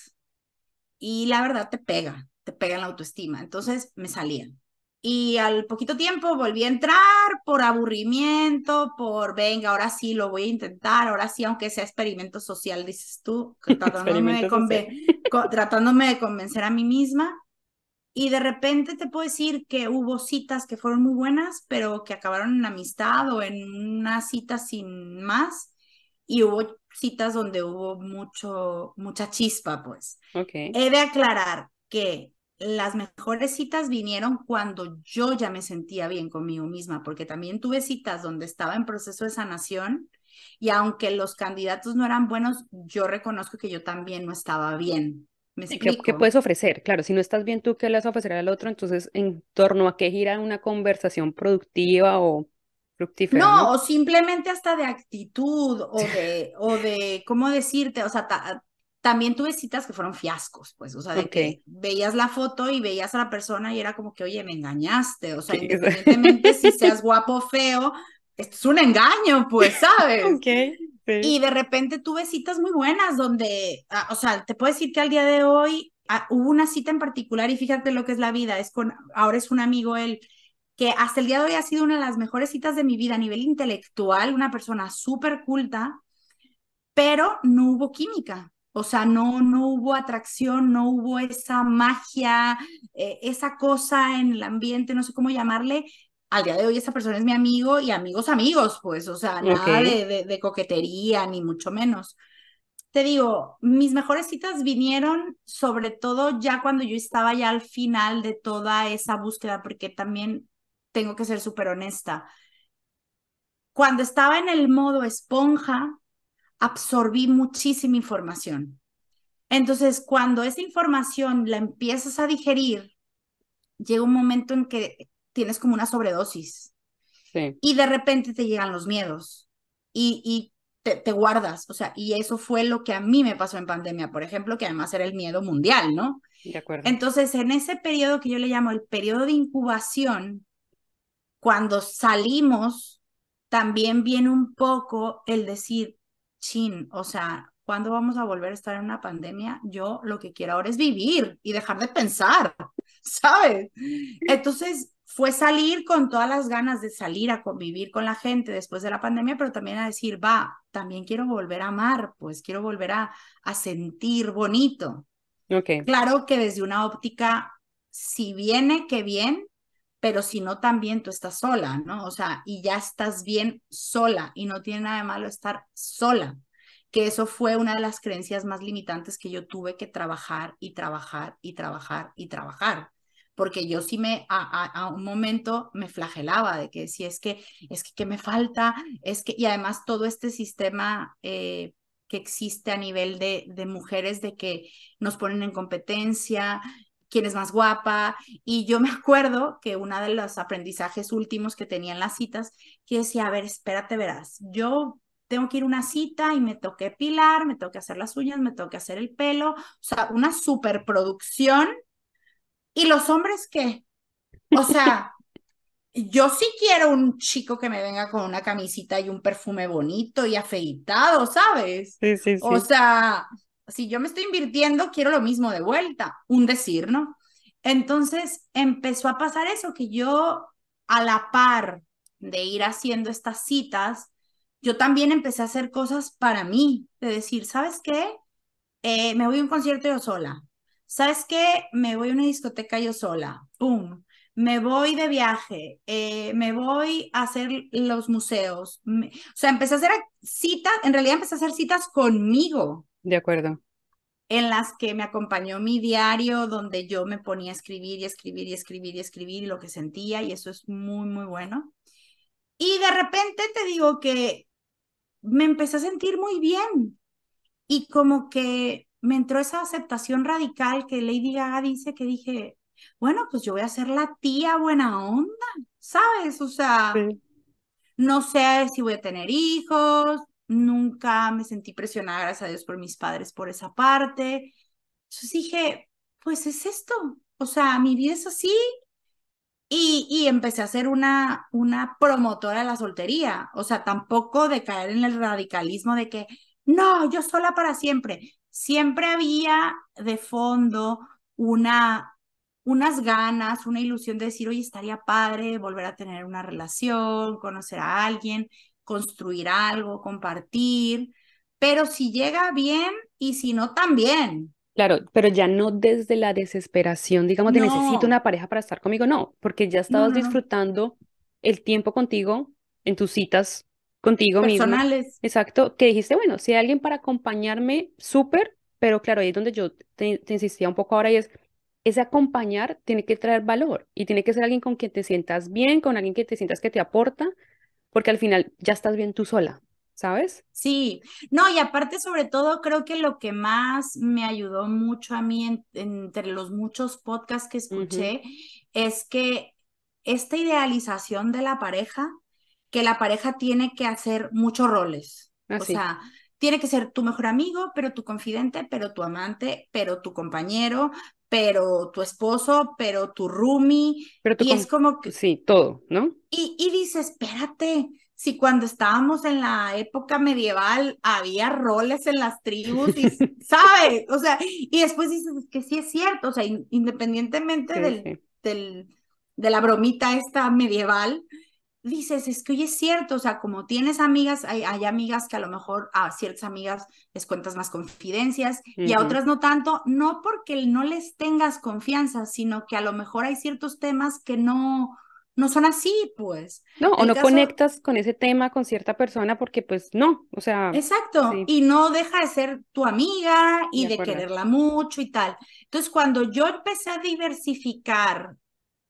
Y la verdad te pega, te pega en la autoestima. Entonces me salían. Y al poquito tiempo volví a entrar por aburrimiento, por venga, ahora sí lo voy a intentar, ahora sí, aunque sea experimento social, dices tú, tratándome, de, tratándome de convencer a mí misma. Y de repente te puedo decir que hubo citas que fueron muy buenas, pero que acabaron en amistad o en una cita sin más. Y hubo citas donde hubo mucho, mucha chispa, pues. Okay. He de aclarar que las mejores citas vinieron cuando yo ya me sentía bien conmigo misma, porque también tuve citas donde estaba en proceso de sanación Y aunque los candidatos no eran buenos, yo reconozco que yo también no estaba bien. ¿Me explico? ¿Qué, puedes ofrecer? Claro, si no estás bien tú, ¿qué le vas a ofrecer al otro? Entonces, ¿en torno a qué gira una conversación productiva o fructífera? No, o simplemente hasta de actitud o de, o de, ¿cómo decirte? O sea, también tuve citas que fueron fiascos, pues, o sea, de que veías la foto y veías a la persona y era como que, oye, me engañaste, o sea, independientemente si seas guapo o feo, esto es un engaño, pues, ¿sabes? Y de repente tuve citas muy buenas donde, ah, o sea, te puedo decir que al día de hoy ah, hubo una cita en particular y fíjate lo que es la vida, es con, ahora es un amigo él, que hasta el día de hoy ha sido una de las mejores citas de mi vida a nivel intelectual, una persona súper culta, pero no hubo química. O sea, no, no hubo atracción, no hubo esa magia, eh, esa cosa en el ambiente, no sé cómo llamarle, al día de hoy esa persona es mi amigo y amigos amigos, pues, o sea, nada de, de, coquetería, ni mucho menos. Te digo, mis mejores citas vinieron sobre todo ya cuando yo estaba ya al final de toda esa búsqueda, porque también tengo que ser súper honesta. Cuando estaba en el modo esponja, absorbí muchísima información. Entonces, cuando esa información la empiezas a digerir, llega un momento en que tienes como una sobredosis. Y de repente te llegan los miedos y, y te, te, guardas, o sea, y eso fue lo que a mí me pasó en pandemia, por ejemplo, que además era el miedo mundial, ¿no? De acuerdo. Entonces, en ese periodo que yo le llamo el periodo de incubación, cuando salimos, también viene un poco el decir, chin, o sea, ¿cuándo vamos a volver a estar en una pandemia? Yo lo que quiero ahora es vivir y dejar de pensar, ¿sabes? Entonces, fue salir con todas las ganas de salir a convivir con la gente después de la pandemia, pero también a decir, va, también quiero volver a amar, pues quiero volver a, a sentir bonito. Okay. Claro que desde una óptica, si viene, que bien, pero si no, también tú estás sola, ¿no? O sea, y ya estás bien sola y no tiene nada de malo estar sola, que eso fue una de las creencias más limitantes que yo tuve que trabajar y trabajar y trabajar y trabajar porque yo sí me a, un momento me flagelaba de que si es que es que, me falta, es que y además todo este sistema eh, que existe a nivel de, de mujeres de que nos ponen en competencia, quién es más guapa. Y yo me acuerdo que uno de los aprendizajes últimos que tenía en las citas, que decía, a ver, espérate, verás, yo tengo que ir a una cita y me toque pilar, me tengo que hacer las uñas, me tengo que hacer el pelo, o sea, una superproducción ¿Y los hombres qué? O sea, yo sí quiero un chico que me venga con una camisita y un perfume bonito y afeitado, ¿sabes? Sí, sí, sí. O sea, si yo me estoy invirtiendo, quiero lo mismo de vuelta, un decir, ¿no? Entonces empezó a pasar eso, que yo a la par de ir haciendo estas citas, yo también empecé a hacer cosas para mí, de decir, ¿sabes qué? Eh, me voy a un concierto yo sola, ¿sabes qué? Me voy a una discoteca yo sola, ¡pum! Me voy de viaje, eh, me voy a hacer los museos. o sea, empecé a hacer citas, en realidad empecé a hacer citas conmigo. De acuerdo. En las que me acompañó mi diario, donde yo me ponía a escribir y escribir y escribir y escribir lo que sentía, y eso es muy, muy bueno. Y de repente te digo que me empecé a sentir muy bien. Y como que me entró esa aceptación radical que Lady Gaga dice que dije, bueno, pues yo voy a ser la tía buena onda, ¿sabes? O sea, no sé si voy a tener hijos, nunca me sentí presionada, gracias a Dios, por mis padres por esa parte. Entonces dije, pues es esto, o sea, mi vida es así. Y, y empecé a ser una, una promotora de la soltería, o sea, tampoco de caer en el radicalismo de que, no, yo sola para siempre siempre había de fondo una, unas ganas, una ilusión de decir, oye, estaría padre volver a tener una relación, conocer a alguien, construir algo, compartir, pero si llega bien y si no, también. Claro, pero ya no desde la desesperación, digamos, de necesito una pareja para estar conmigo, no, porque ya estabas disfrutando el tiempo contigo en tus citas contigo Personales. Exacto, que dijiste, bueno, si hay alguien para acompañarme, súper, pero claro, ahí es donde yo te, insistía un poco ahora y es, ese acompañar tiene que traer valor y tiene que ser alguien con quien te sientas bien, con alguien que te sientas que te aporta, porque al final ya estás bien tú sola, ¿sabes? Sí, no, y aparte sobre todo creo que lo que más me ayudó mucho a mí entre los muchos podcasts que escuché es que esta idealización de la pareja, que la pareja tiene que hacer muchos roles. Ah, o sea, tiene que ser tu mejor amigo, pero tu confidente, pero tu amante, pero tu compañero, pero tu esposo, pero tu roomie. Pero y es como que... Sí, todo, ¿no? Y, y dices, espérate, si cuando estábamos en la época medieval había roles en las tribus, y, ¿sabes? O sea, y después dices que sí es cierto, o sea, independientemente del, del, de la bromita esta medieval, dices, es que hoy es cierto, o sea, como tienes amigas, hay, hay, amigas que a lo mejor a ciertas amigas les cuentas más confidencias y a otras no tanto, no porque no les tengas confianza, sino que a lo mejor hay ciertos temas que no, no son así, pues. No, o no conectas con ese tema con cierta persona porque pues no, o sea. Exacto, y no deja de ser tu amiga y de quererla mucho y tal. Entonces, cuando yo empecé a diversificar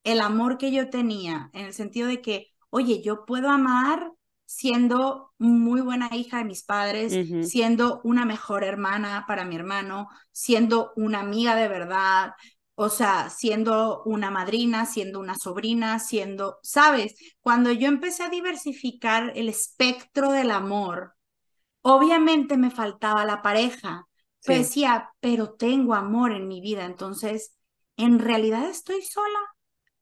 el amor que yo tenía, en el sentido de que oye, yo puedo amar siendo muy buena hija de mis padres, siendo una mejor hermana para mi hermano, siendo una amiga de verdad, o sea, siendo una madrina, siendo una sobrina, siendo, ¿sabes? Cuando yo empecé a diversificar el espectro del amor, obviamente me faltaba la pareja. decía, pero tengo amor en mi vida, entonces, ¿en realidad estoy sola?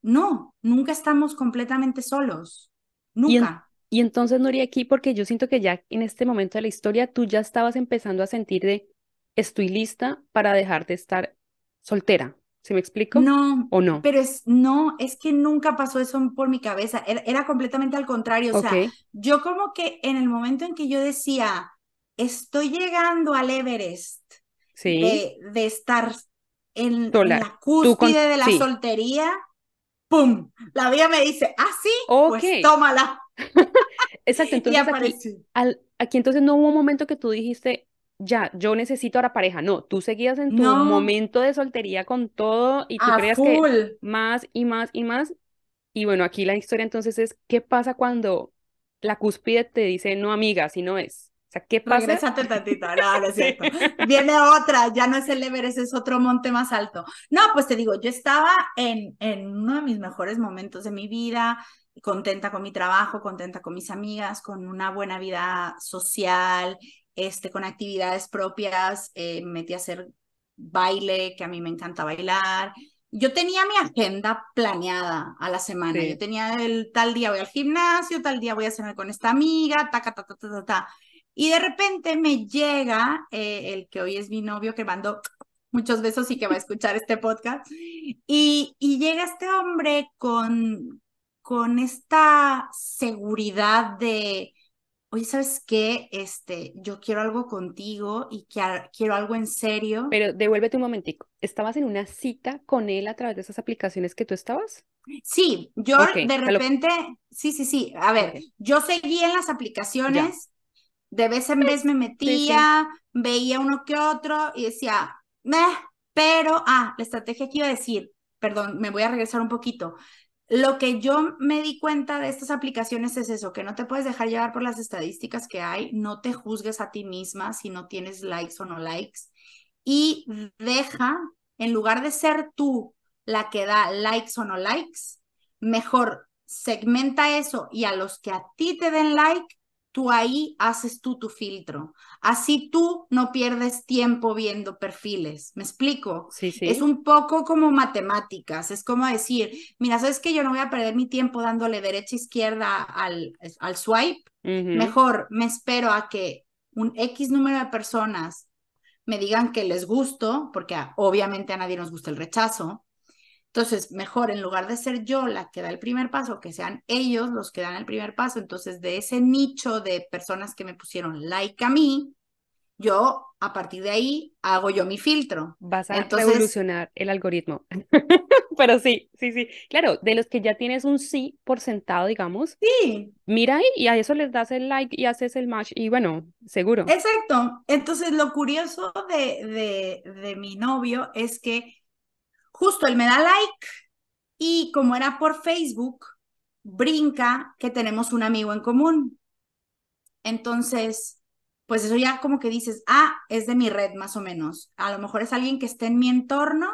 No, nunca estamos completamente solos. Nunca. Y, entonces, Nuri, aquí, porque yo siento que ya en este momento de la historia tú ya estabas empezando a sentir de, estoy lista para dejar de estar soltera. ¿Se me explico? No. ¿O no? Pero es, no, es que nunca pasó eso por mi cabeza. Era, completamente al contrario. O sea, yo como que en el momento en que yo decía, estoy llegando al Everest de, estar en, la cúspide de la soltería, ¡pum! La vida me dice, ah, sí, pues tómala. Exacto, entonces aquí, aquí entonces no hubo un momento que tú dijiste, ya, yo necesito ahora pareja. No, tú seguías en tu momento de soltería con todo y tú creías que más y más y más. Y bueno, aquí la historia entonces es, ¿qué pasa cuando la cúspide te dice, no, amiga, así no es? O sea, ¿qué pasa? Regrésate tantito, no, no es cierto. Viene otra, ya no es el Everest, es otro monte más alto. No, pues te digo, yo estaba en, en uno de mis mejores momentos de mi vida, contenta con mi trabajo, contenta con mis amigas, con una buena vida social, este, con actividades propias, eh, me metí a hacer baile, que a mí me encanta bailar. Yo tenía mi agenda planeada a la semana. Yo tenía el tal día voy al gimnasio, tal día voy a cenar con esta amiga, ta, ta, ta, ta, ta, ta. Y de repente me llega eh, el que hoy es mi novio, que mandó muchos besos y que va a escuchar este podcast. Y, y llega este hombre con, con esta seguridad de, oye, ¿sabes qué? Este, yo quiero algo contigo y quiero algo en serio. Pero devuélvete un momentico. ¿Estabas en una cita con él a través de esas aplicaciones que tú estabas? Sí, yo de repente, sí, sí, sí. A ver, yo seguí en las aplicaciones de vez en vez me metía, veía uno que otro y decía, Meh", pero, ah, la estrategia que iba a decir, perdón, me voy a regresar un poquito. Lo que yo me di cuenta de estas aplicaciones es eso, que no te puedes dejar llevar por las estadísticas que hay, no te juzgues a ti misma si no tienes likes o no likes y deja, en lugar de ser tú la que da likes o no likes, mejor segmenta eso y a los que a ti te den like, tú ahí haces tú tu filtro. Así tú no pierdes tiempo viendo perfiles. ¿Me explico? Sí, sí. Es un poco como matemáticas. Es como decir, mira, ¿sabes que yo no voy a perder mi tiempo dándole derecha izquierda al, al swipe? Mejor me espero a que un X número de personas me digan que les gusto, porque obviamente a nadie nos gusta el rechazo, entonces, mejor en lugar de ser yo la que da el primer paso, que sean ellos los que dan el primer paso. Entonces, de ese nicho de personas que me pusieron like a mí, yo a partir de ahí hago yo mi filtro. Vas a revolucionar el algoritmo. Pero sí, sí, sí. Claro, de los que ya tienes un sí por sentado, digamos. Sí. Mira ahí y a eso les das el like y haces el match y bueno, seguro. Exacto. Entonces, lo curioso de, de, de mi novio es que justo él me da like y como era por Facebook, brinca que tenemos un amigo en común. Entonces, pues eso ya como que dices, ah, es de mi red más o menos. A lo mejor es alguien que esté en mi entorno,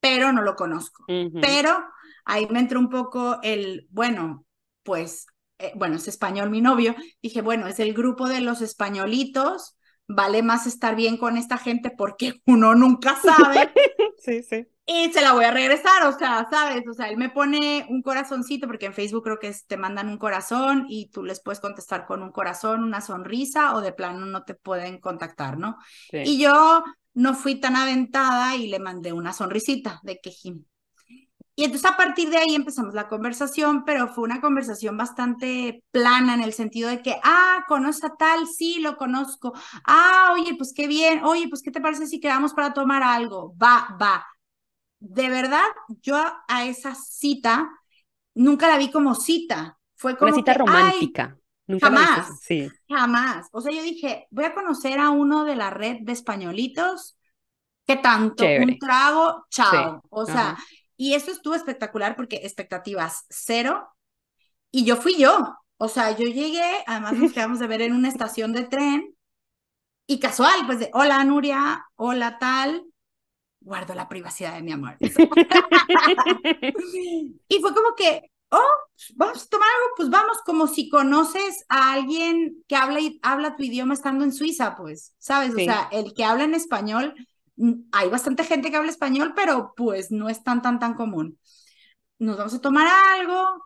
pero no lo conozco. Pero ahí me entró un poco el, bueno, pues, eh, bueno, es español mi novio. Dije, bueno, es el grupo de los españolitos. Vale más estar bien con esta gente porque uno nunca sabe. sí, sí y se la voy a regresar, o sea, ¿sabes? O sea, él me pone un corazoncito, porque en Facebook creo que te mandan un corazón y tú les puedes contestar con un corazón, una sonrisa, o de plano no te pueden contactar, ¿no? Y yo no fui tan aventada y le mandé una sonrisita de quejín. Y entonces a partir de ahí empezamos la conversación, pero fue una conversación bastante plana en el sentido de que, ah, conoce a tal, sí, lo conozco. Ah, oye, pues qué bien. Oye, pues qué te parece si quedamos para tomar algo. Va, va de verdad, yo a esa cita nunca la vi como cita. Fue como una cita romántica. Nunca jamás, sí. jamás. O sea, yo dije, voy a conocer a uno de la red de españolitos. ¿Qué tanto? Un trago, chao. O sea, y eso estuvo espectacular porque expectativas cero. Y yo fui yo. O sea, yo llegué, además nos quedamos de ver en una estación de tren. Y casual, pues de, hola Nuria, hola tal, guardo la privacidad de mi amor. y fue como que, oh, vamos a tomar algo, pues vamos, como si conoces a alguien que habla, y, habla tu idioma estando en Suiza, pues, ¿sabes? O sea, el que habla en español, mm, hay bastante gente que habla español, pero pues no es tan, tan, tan común. Nos vamos a tomar algo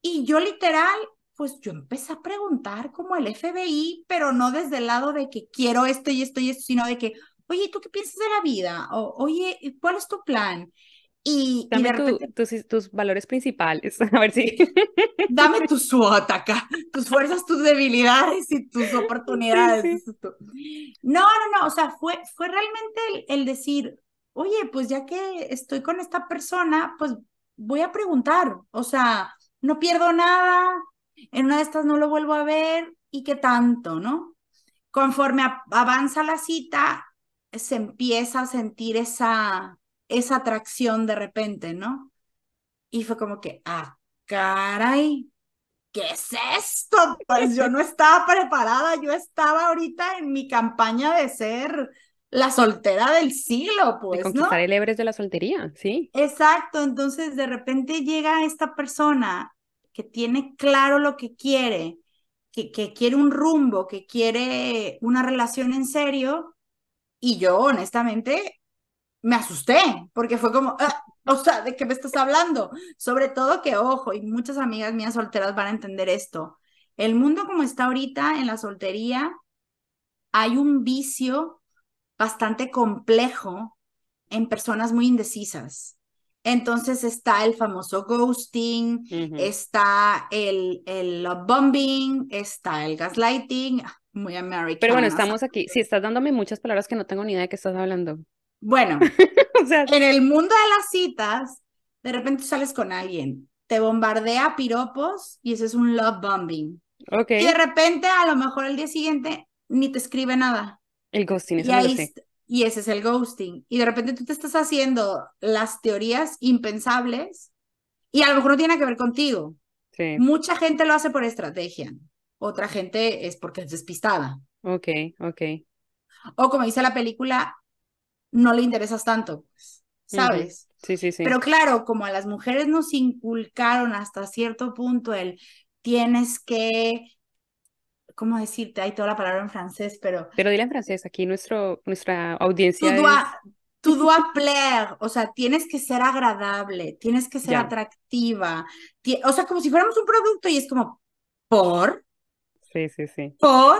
y yo literal, pues yo empecé a preguntar como el FBI, pero no desde el lado de que quiero esto y esto y esto, sino de que, oye, ¿tú qué piensas de la vida? O, oye, ¿cuál es tu plan? Y, Dame tus, valores principales, a ver si. Dame tu SWOT acá, tus fuerzas, tus debilidades y tus oportunidades. No, no, no, o sea, fue, fue realmente el, decir, oye, pues ya que estoy con esta persona, pues voy a preguntar, o sea, no pierdo nada, en una de estas no lo vuelvo a ver y qué tanto, ¿no? Conforme avanza la cita, se empieza a sentir esa, esa atracción de repente, ¿no? Y fue como que, ah, caray, ¿qué es esto? Pues yo no estaba preparada, yo estaba ahorita en mi campaña de ser la soltera del siglo, pues. De conquistar el Everest de la soltería, sí. Exacto, entonces de repente llega esta persona que tiene claro lo que quiere, que, que quiere un rumbo, que quiere una relación en serio, y yo, honestamente, me asusté, porque fue como, ah, o sea, ¿de qué me estás hablando? Sobre todo que, ojo, y muchas amigas mías solteras van a entender esto. El mundo como está ahorita en la soltería, hay un vicio bastante complejo en personas muy indecisas. Entonces está el famoso ghosting, está el, el bombing, está el gaslighting, muy. Pero bueno, estamos aquí. Si estás dándome muchas palabras que no tengo ni idea de qué estás hablando. Bueno, o sea, en el mundo de las citas, de repente sales con alguien, te bombardea piropos y ese es un love bombing. Okay. Y de repente, a lo mejor el día siguiente, ni te escribe nada. El ghosting, eso y, y ese es el ghosting. Y de repente tú te estás haciendo las teorías impensables y a lo mejor no tiene que ver contigo. Sí. Mucha gente lo hace por estrategia otra gente es porque es despistada. Ok, ok. O como dice la película, no le interesas tanto, pues, ¿sabes? Sí, sí, sí. Pero claro, como a las mujeres nos inculcaron hasta cierto punto el tienes que, ¿cómo decirte? Hay toda la palabra en francés, pero... Pero dile en francés, aquí nuestro, nuestra audiencia tu dois plaire, o sea, tienes que ser agradable, tienes que ser atractiva, o sea, como si fuéramos un producto y es como, ¿por? Sí, sí, sí. Por.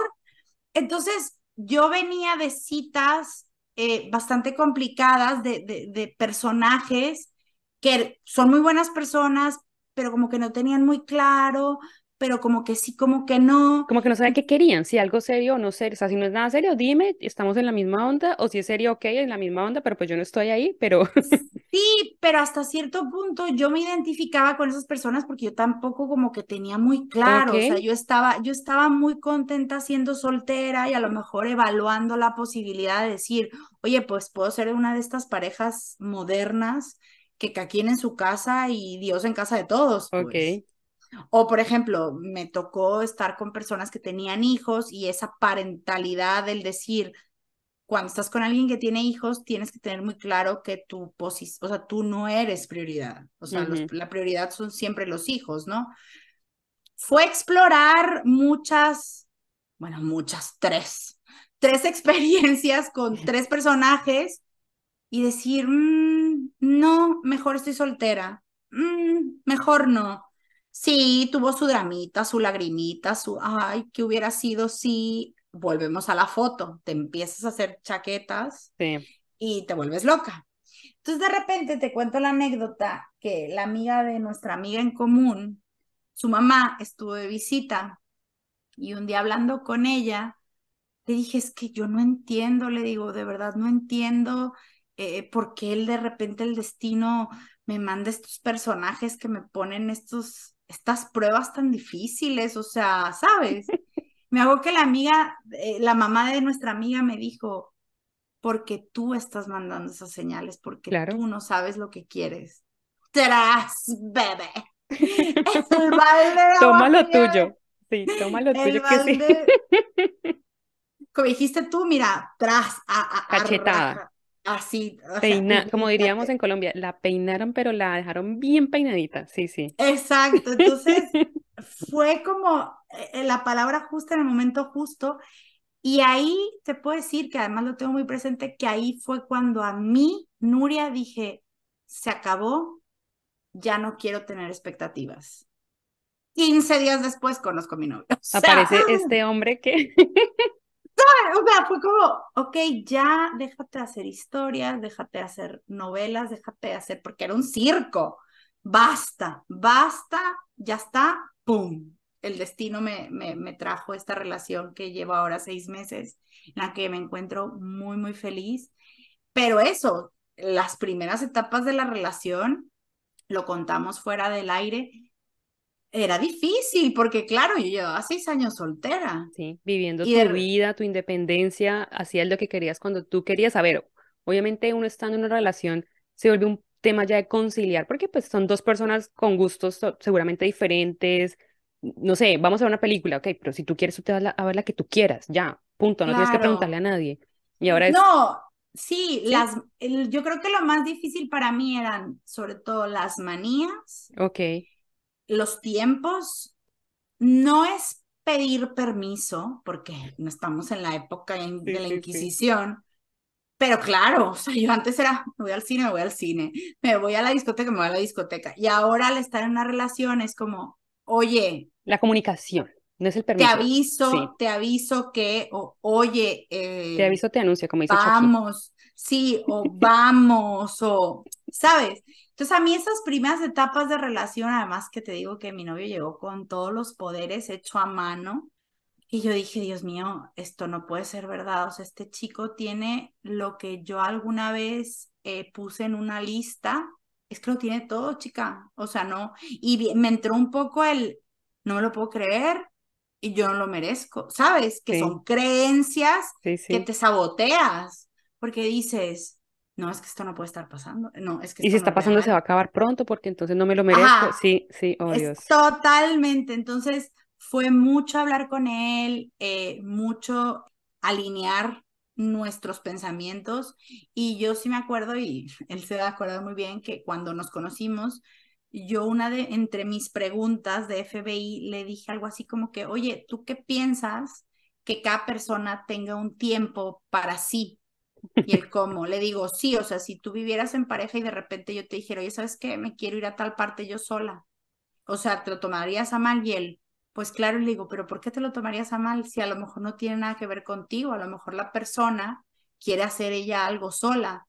Entonces, yo venía de citas eh, bastante complicadas de, de, de personajes que son muy buenas personas, pero como que no tenían muy claro pero como que sí, como que no. Como que no saben qué querían, si algo serio o no serio. O sea, si no es nada serio, dime, estamos en la misma onda, o si es serio, ok, en la misma onda, pero pues yo no estoy ahí, pero. Sí, pero hasta cierto punto yo me identificaba con esas personas porque yo tampoco como que tenía muy claro, o sea, yo estaba, yo estaba muy contenta siendo soltera y a lo mejor evaluando la posibilidad de decir, oye, pues puedo ser una de estas parejas modernas que caquen en su casa y Dios en casa de todos. Pues. Ok. O, por ejemplo, me tocó estar con personas que tenían hijos y esa parentalidad del decir, cuando estás con alguien que tiene hijos, tienes que tener muy claro que tu posición, o sea, tú no eres prioridad. O sea, la prioridad son siempre los hijos, ¿no? Fue explorar muchas, bueno, muchas, tres, tres experiencias con tres personajes y decir, mm, no, mejor estoy soltera, mm, mejor no. Sí, tuvo su dramita, su lagrimita, su, ay, ¿qué hubiera sido si volvemos a la foto? Te empiezas a hacer chaquetas y te vuelves loca. Entonces de repente te cuento la anécdota que la amiga de nuestra amiga en común, su mamá estuvo de visita y un día hablando con ella, le dije, es que yo no entiendo, le digo, de verdad no entiendo eh, por qué él de repente el destino me manda estos personajes que me ponen estos, estas pruebas tan difíciles, o sea, ¿sabes? Me hago que la amiga, eh, la mamá de nuestra amiga me dijo, porque tú estás mandando esas señales, porque tú no sabes lo que quieres. Tras, bebé. El balde toma lo tuyo. Sí, toma lo tuyo que sí. Como dijiste tú, mira, tras, a, Cachetada. Así. como diríamos en Colombia, la peinaron, pero la dejaron bien peinadita. Sí, sí. Exacto. Entonces, fue como eh, la palabra justa en el momento justo. Y ahí te puedo decir que además lo tengo muy presente, que ahí fue cuando a mí, Nuria, dije, se acabó, ya no quiero tener expectativas. 15 días después conozco a mi novio. Aparece este hombre que... O sea, fue como, ok, ya déjate hacer historias, déjate hacer novelas, déjate hacer, porque era un circo. Basta, basta, ya está, ¡pum! El destino me, me, me trajo esta relación que lleva ahora seis meses, en la que me encuentro muy, muy feliz. Pero eso, las primeras etapas de la relación, lo contamos fuera del aire, era difícil, porque claro, yo llevaba seis años soltera. Sí, viviendo tu vida, tu independencia, hacías lo que querías cuando tú querías. saber. obviamente uno estando en una relación se vuelve un tema ya de conciliar, porque pues son dos personas con gustos seguramente diferentes. No sé, vamos a ver una película, ok, pero si tú quieres, tú te vas a ver la que tú quieras, ya, punto, no tienes que preguntarle a nadie. Y ahora es... No, sí, las, yo creo que lo más difícil para mí eran sobre todo las manías. Ok los tiempos no es pedir permiso, porque no estamos en la época de la Inquisición, pero claro, o sea, yo antes era, me voy al cine, me voy al cine, me voy a la discoteca, me voy a la discoteca, y ahora al estar en una relación es como, oye. La comunicación. No es el permiso. Te aviso, te aviso que, oye. Eh, te aviso, te anuncio, como dice Vamos, sí, o vamos, o, ¿sabes? Entonces, a mí esas primeras etapas de relación, además que te digo que mi novio llegó con todos los poderes hecho a mano, y yo dije, Dios mío, esto no puede ser verdad. O sea, este chico tiene lo que yo alguna vez eh, puse en una lista. Es que lo tiene todo, chica. O sea, no. Y me entró un poco el, no me lo puedo creer y yo no lo merezco. ¿Sabes? Que son creencias que te saboteas. Porque dices, no, es que esto no puede estar pasando. No, es que y si está pasando se va a acabar pronto porque entonces no me lo merezco. Sí, sí, oh Dios. Totalmente. Entonces fue mucho hablar con él, eh, mucho alinear nuestros pensamientos y yo sí me acuerdo y él se ha acordado muy bien que cuando nos conocimos yo una de entre mis preguntas de FBI le dije algo así como que oye tú qué piensas que cada persona tenga un tiempo para sí y el cómo. Le digo, sí, o sea, si tú vivieras en pareja y de repente yo te dijera, oye, ¿sabes qué? Me quiero ir a tal parte yo sola. O sea, ¿te lo tomarías a mal? Y él, pues claro, le digo, pero ¿por qué te lo tomarías a mal si a lo mejor no tiene nada que ver contigo? A lo mejor la persona quiere hacer ella algo sola.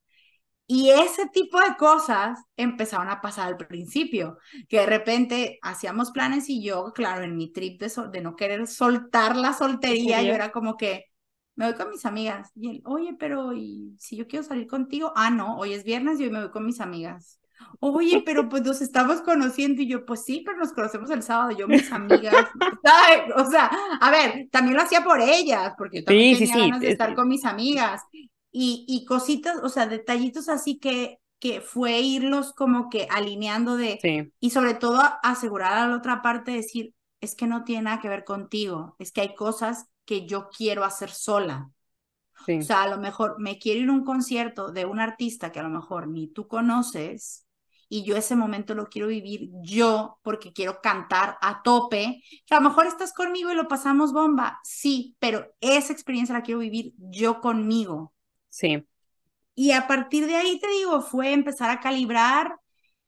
Y ese tipo de cosas empezaron a pasar al principio, que de repente hacíamos planes y yo, claro, en mi trip de, de no querer soltar la soltería, yo era como que, me voy con mis amigas. Y él, oye, pero ¿y si yo quiero salir contigo? Ah, no, hoy es viernes y hoy me voy con mis amigas. Oye, pero pues nos estamos conociendo y yo, pues sí, pero nos conocemos el sábado, yo mis amigas. O sea, a ver, también lo hacía por ellas, porque yo también tenía ganas de estar con mis amigas. Y, y cositas, o sea, detallitos así que que fue irlos como que alineando de, y sobre todo asegurar a la otra parte, decir, es que no tiene nada que ver contigo, es que hay cosas que yo quiero hacer sola. O sea, a lo mejor me quiero ir a un concierto de un artista que a lo mejor ni tú conoces y yo ese momento lo quiero vivir yo porque quiero cantar a tope. Que a lo mejor estás conmigo y lo pasamos bomba, sí, pero esa experiencia la quiero vivir yo conmigo. Sí. Y a partir de ahí, te digo, fue empezar a calibrar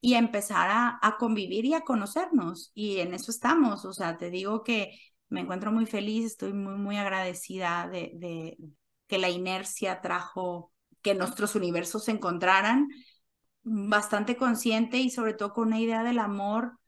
y a empezar a, convivir y a conocernos. Y en eso estamos. O sea, te digo que me encuentro muy feliz, estoy muy, muy agradecida de, de que la inercia trajo que nuestros universos se encontraran, bastante consciente y sobre todo con una idea del amor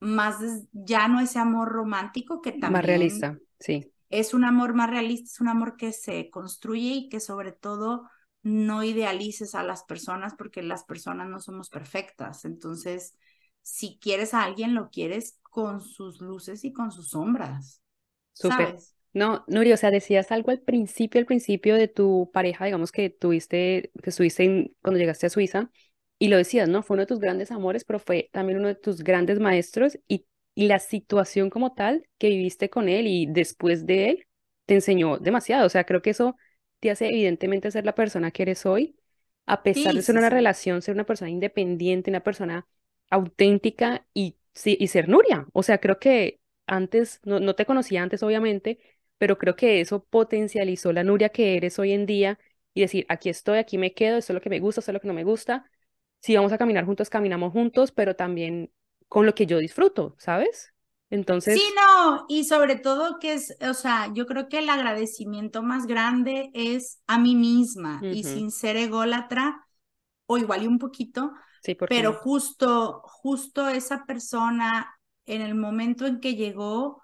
más, ya no ese amor romántico que también... Más realista, sí. Es un amor más realista, es un amor que se construye y que sobre todo no idealices a las personas porque las personas no somos perfectas. Entonces, si quieres a alguien, lo quieres con sus luces y con sus sombras. Súper. No, Nuri, o sea, decías algo al principio, al principio de tu pareja, digamos que tuviste, que estuviste cuando llegaste a Suiza, y lo decías, ¿no? Fue uno de tus grandes amores, pero fue también uno de tus grandes maestros, y, y la situación como tal que viviste con él y después de él te enseñó demasiado. O sea, creo que eso te hace evidentemente ser la persona que eres hoy, a pesar de ser una relación, ser una persona independiente, una persona auténtica y, y ser Nuria. O sea, creo que antes, no, no te conocía antes obviamente, pero creo que eso potencializó la Nuria que eres hoy en día y decir, aquí estoy, aquí me quedo, esto es lo que me gusta, esto es lo que no me gusta. Si vamos a caminar juntos, caminamos juntos, pero también con lo que yo disfruto, ¿sabes? Entonces. Sí, no, y sobre todo que es, o sea, yo creo que el agradecimiento más grande es a mí misma y sin ser ególatra, o igual y un poquito, sí, pero justo, justo esa persona en el momento en que llegó,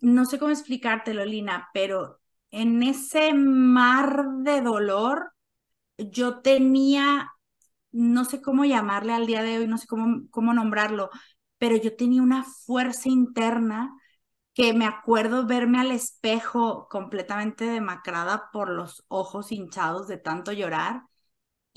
no sé cómo explicártelo, Lina, pero en ese mar de dolor, yo tenía, no sé cómo llamarle al día de hoy, no sé cómo, cómo nombrarlo, pero yo tenía una fuerza interna que me acuerdo verme al espejo completamente demacrada por los ojos hinchados de tanto llorar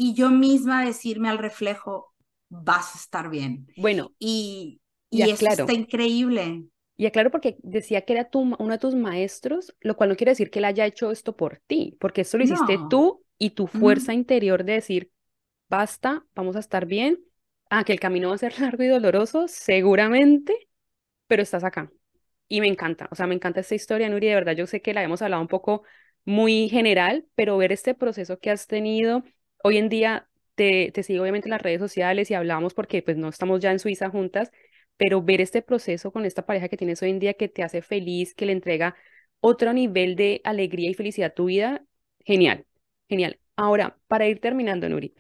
y yo misma decirme al reflejo, vas a estar bien. Bueno, y, y eso está increíble. Y aclaro porque decía que era tu, uno de tus maestros, lo cual no quiere decir que él haya hecho esto por ti, porque esto lo hiciste tú y tu fuerza interior de decir, basta, vamos a estar bien, ah, que el camino va a ser largo y doloroso, seguramente, pero estás acá. Y me encanta, o sea, me encanta esta historia, Nuri, de verdad, yo sé que la hemos hablado un poco muy general, pero ver este proceso que has tenido, hoy en día te, te sigo obviamente en las redes sociales y hablamos porque pues no estamos ya en Suiza juntas, pero ver este proceso con esta pareja que tienes hoy en día que te hace feliz, que le entrega otro nivel de alegría y felicidad a tu vida, genial, genial. Ahora, para ir terminando, Nuri,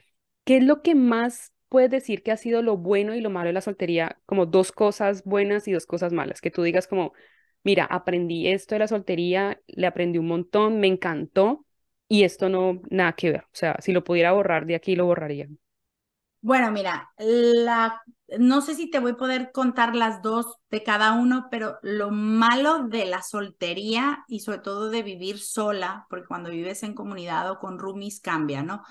¿qué es lo que más puedes decir que ha sido lo bueno y lo malo de la soltería, como dos cosas buenas y dos cosas malas, que tú digas como, mira, aprendí esto de la soltería, le aprendí un montón, me encantó y esto no, nada que ver. O sea, si lo pudiera borrar de aquí, lo borraría. Bueno, mira, la, no sé si te voy a poder contar las dos de cada uno, pero lo malo de la soltería y sobre todo de vivir sola, porque cuando vives en comunidad o con roomies cambia, ¿no?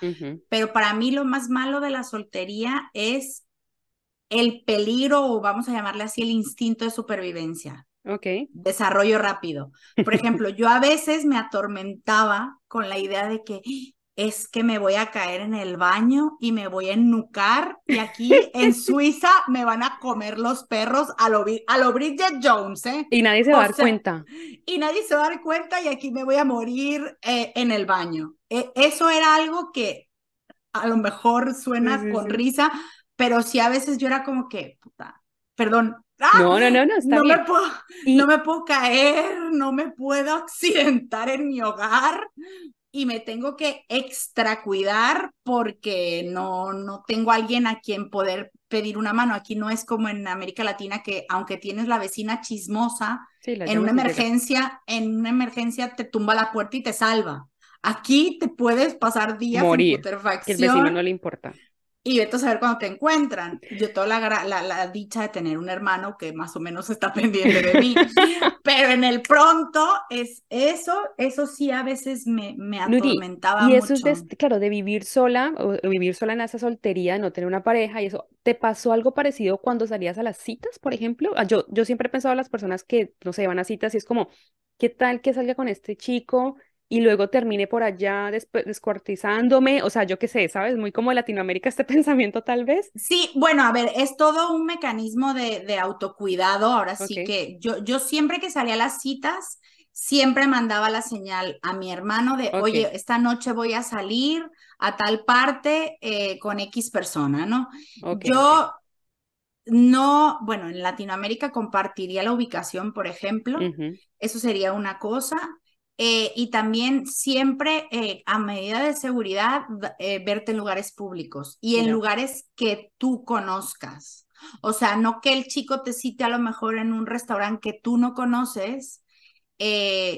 Pero para mí lo más malo de la soltería es el peligro, o vamos a llamarle así, el instinto de supervivencia. Ok. Desarrollo rápido. Por ejemplo, yo a veces me atormentaba con la idea de que es que me voy a caer en el baño y me voy a ennucar y aquí en Suiza me van a comer los perros a lo, a lo Bridget Jones, ¿eh? Y nadie se va a dar cuenta. Y nadie se va a dar cuenta y aquí me voy a morir eh, en el baño. E, eso era algo que a lo mejor suena con risa, pero sí a veces yo era como que, puta, perdón, ¡Ah! No, no, no, no, está no Me puedo, No me puedo caer, no me puedo accidentar en mi hogar, y me tengo que extra cuidar porque no, no tengo alguien a quien poder pedir una mano. Aquí no es como en América Latina que aunque tienes la vecina chismosa, en una emergencia, en una emergencia te tumba la puerta y te salva. Aquí te puedes pasar días Morir, Que el vecino no le importa. Y vete a saber cuando te encuentran. Yo tengo la, la, dicha de tener un hermano que más o menos está pendiente de mí, pero en el pronto es eso, eso sí a veces me, me atormentaba y eso es, claro, de vivir sola, o vivir sola en esa soltería, no tener una pareja y eso, ¿te pasó algo parecido cuando salías a las citas, por ejemplo? Ah, yo, yo siempre he pensado en las personas que, no se van a citas y es como, ¿qué tal que salga con este chico? Y luego termine por allá descuartizándome, o sea, yo qué sé, ¿sabes? Muy como Latinoamérica este pensamiento tal vez. Sí, bueno, a ver, es todo un mecanismo de, de autocuidado, ahora sí que yo, yo siempre que salía a las citas, siempre mandaba la señal a mi hermano de, oye, esta noche voy a salir a tal parte eh, con X persona, ¿no? yo no, bueno, en Latinoamérica compartiría la ubicación, por ejemplo, eso sería una cosa. Eh, y también siempre eh, a medida de seguridad eh, verte en lugares públicos y en lugares que tú conozcas. O sea, no que el chico te cite a lo mejor en un restaurante que tú no conoces.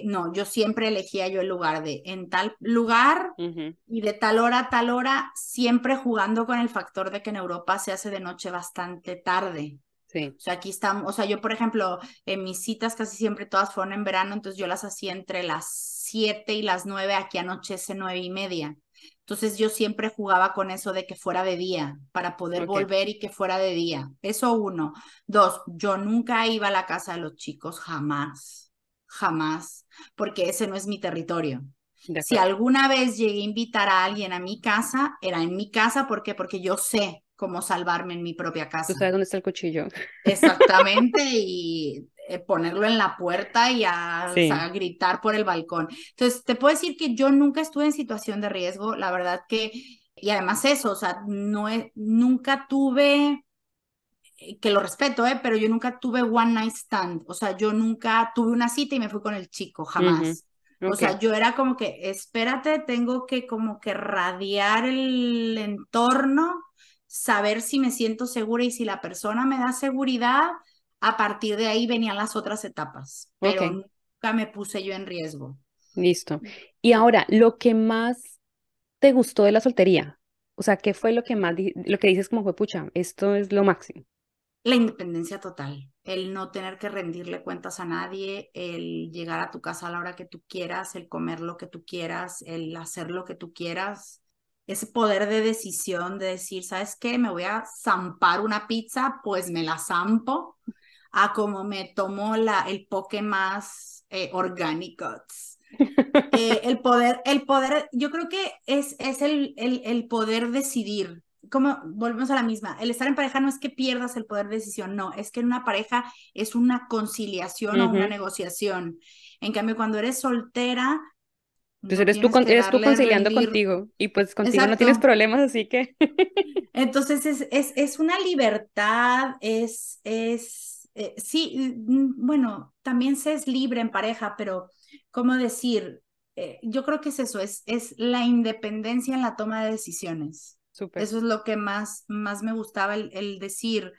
no, yo siempre elegía yo el lugar de en tal lugar y de tal hora a tal hora, siempre jugando con el factor de que en Europa se hace de noche bastante tarde. Sí. O sea, aquí estamos, o sea, yo por ejemplo, en mis citas casi siempre todas fueron en verano, entonces yo las hacía entre las 7 y las 9, aquí anochece nueve y media. Entonces yo siempre jugaba con eso de que fuera de día, para poder volver y que fuera de día. Eso uno. Dos, yo nunca iba a la casa de los chicos, jamás, jamás, porque ese no es mi territorio. Si alguna vez llegué a invitar a alguien a mi casa, era en mi casa, ¿por qué? Porque yo sé cómo salvarme en mi propia casa. Tú sabes dónde está el cuchillo. Exactamente, y eh, ponerlo en la puerta y a, gritar por el balcón. Entonces, te puedo decir que yo nunca estuve en situación de riesgo, la verdad que, y además eso, o sea, no nunca tuve, eh, que lo respeto, ¿eh? pero yo nunca tuve one night stand, o sea, yo nunca tuve una cita y me fui con el chico, jamás. O sea, yo era como que, espérate, tengo que como que radiar el entorno saber si me siento segura y si la persona me da seguridad, a partir de ahí venían las otras etapas, pero nunca me puse yo en riesgo. Listo. Y ahora, lo que más te gustó de la soltería, o sea, ¿qué fue lo que más, lo que dices como fue, pucha, esto es lo máximo? La independencia total, el no tener que rendirle cuentas a nadie, el llegar a tu casa a la hora que tú quieras, el comer lo que tú quieras, el hacer lo que tú quieras, ese poder de decisión de decir, ¿sabes qué? Me voy a zampar una pizza, pues me la zampo, a como me tomó la, el poke más eh, orgánico. Eh, el poder, el poder, yo creo que es, es el, el, el, poder decidir. Como volvemos a la misma, el estar en pareja no es que pierdas el poder de decisión, no, es que en una pareja es una conciliación o una negociación. En cambio, cuando eres soltera, entonces eres, tú, eres tú conciliando contigo y pues contigo no tienes problemas, así que... Entonces es, es, es, una libertad, es, es eh, sí, mm, bueno, también se es libre en pareja, pero ¿cómo decir? Eh, yo creo que es eso, es, es la independencia en la toma de decisiones. Eso es lo que más, más me gustaba, el, el decir,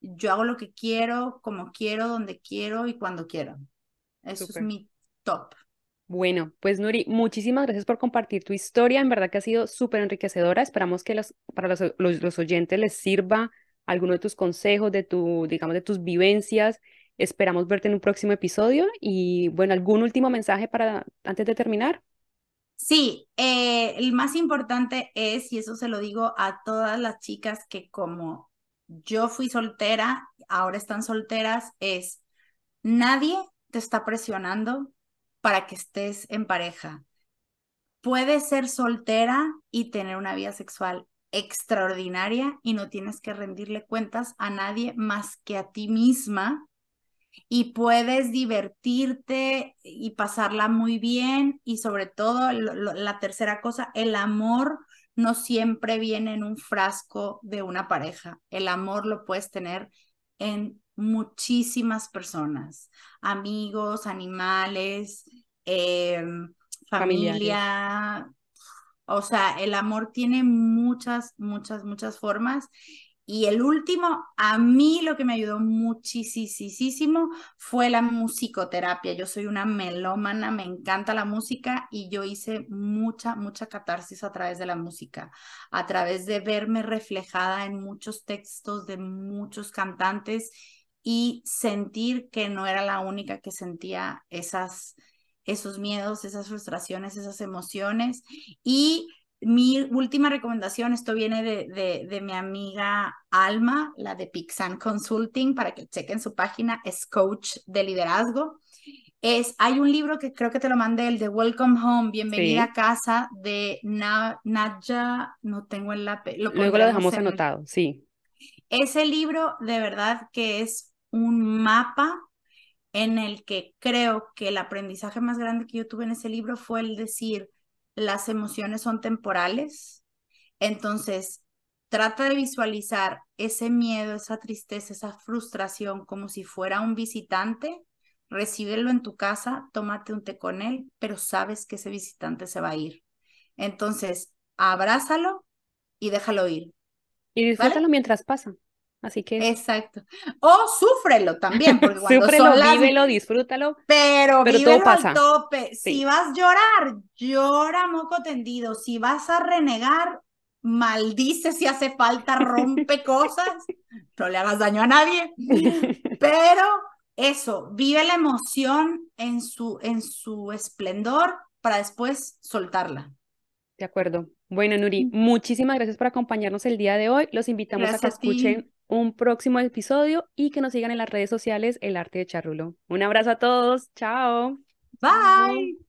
yo hago lo que quiero, como quiero, donde quiero y cuando quiero. Eso es mi top. Bueno, pues Nuri, muchísimas gracias por compartir tu historia. En verdad que ha sido súper enriquecedora. Esperamos que los, para los, los, oyentes les sirva alguno de tus consejos, de tu, digamos, de tus vivencias. Esperamos verte en un próximo episodio. Y bueno, ¿algún último mensaje para antes de terminar? Sí, eh, el más importante es, y eso se lo digo a todas las chicas que como yo fui soltera, ahora están solteras, es nadie te está presionando, para que estés en pareja. Puedes ser soltera y tener una vida sexual extraordinaria y no tienes que rendirle cuentas a nadie más que a ti misma. Y puedes divertirte y pasarla muy bien. Y sobre todo la tercera cosa, el amor no siempre viene en un frasco de una pareja, el amor lo puedes tener en muchísimas personas, amigos, animales, em, familia. O sea, el amor tiene muchas, muchas, muchas formas Y el último, a mí lo que me ayudó muchísimo fue la musicoterapia. Yo soy una melómana, me encanta la música y yo hice mucha, mucha catarsis a través de la música, a través de verme reflejada en muchos textos de muchos cantantes y sentir que no era la única que sentía esas, esos miedos, esas frustraciones, esas emociones. Y mi última recomendación, esto viene de, de, mi amiga Alma, la de Pixan Consulting, para que chequen su página, es coach de liderazgo. Es, hay un libro que creo que te lo mandé, el de Welcome Home, Bienvenida a casa, de Na, Nadja, no tengo el lápiz. Luego lo dejamos anotado, sí. Ese libro de verdad que es un mapa en el que creo que el aprendizaje más grande que yo tuve en ese libro fue el decir, las emociones son temporales. Entonces, trata de visualizar ese miedo, esa tristeza, esa frustración como si fuera un visitante, recíbelo en tu casa, tómate un té con él, pero sabes que ese visitante se va a ir. Entonces, abrázalo y déjalo ir. Y disfrútalo mientras pasa. Así que. Exacto. O súfrelo también, porque cuando vívelo, disfrútalo. Pero, pero todo pasa. al tope. Si vas a llorar, llora moco tendido. Si vas a renegar, maldice si hace falta, rompe cosas. No le hagas daño a nadie. Pero eso, vive la emoción en su, en su esplendor para después soltarla. De acuerdo. Bueno, Nuri, muchísimas gracias por acompañarnos el día de hoy. Los invitamos a que escuchen un próximo episodio y que nos sigan en las redes sociales El Arte de Charrulo. Un abrazo a todos. Chao. Bye.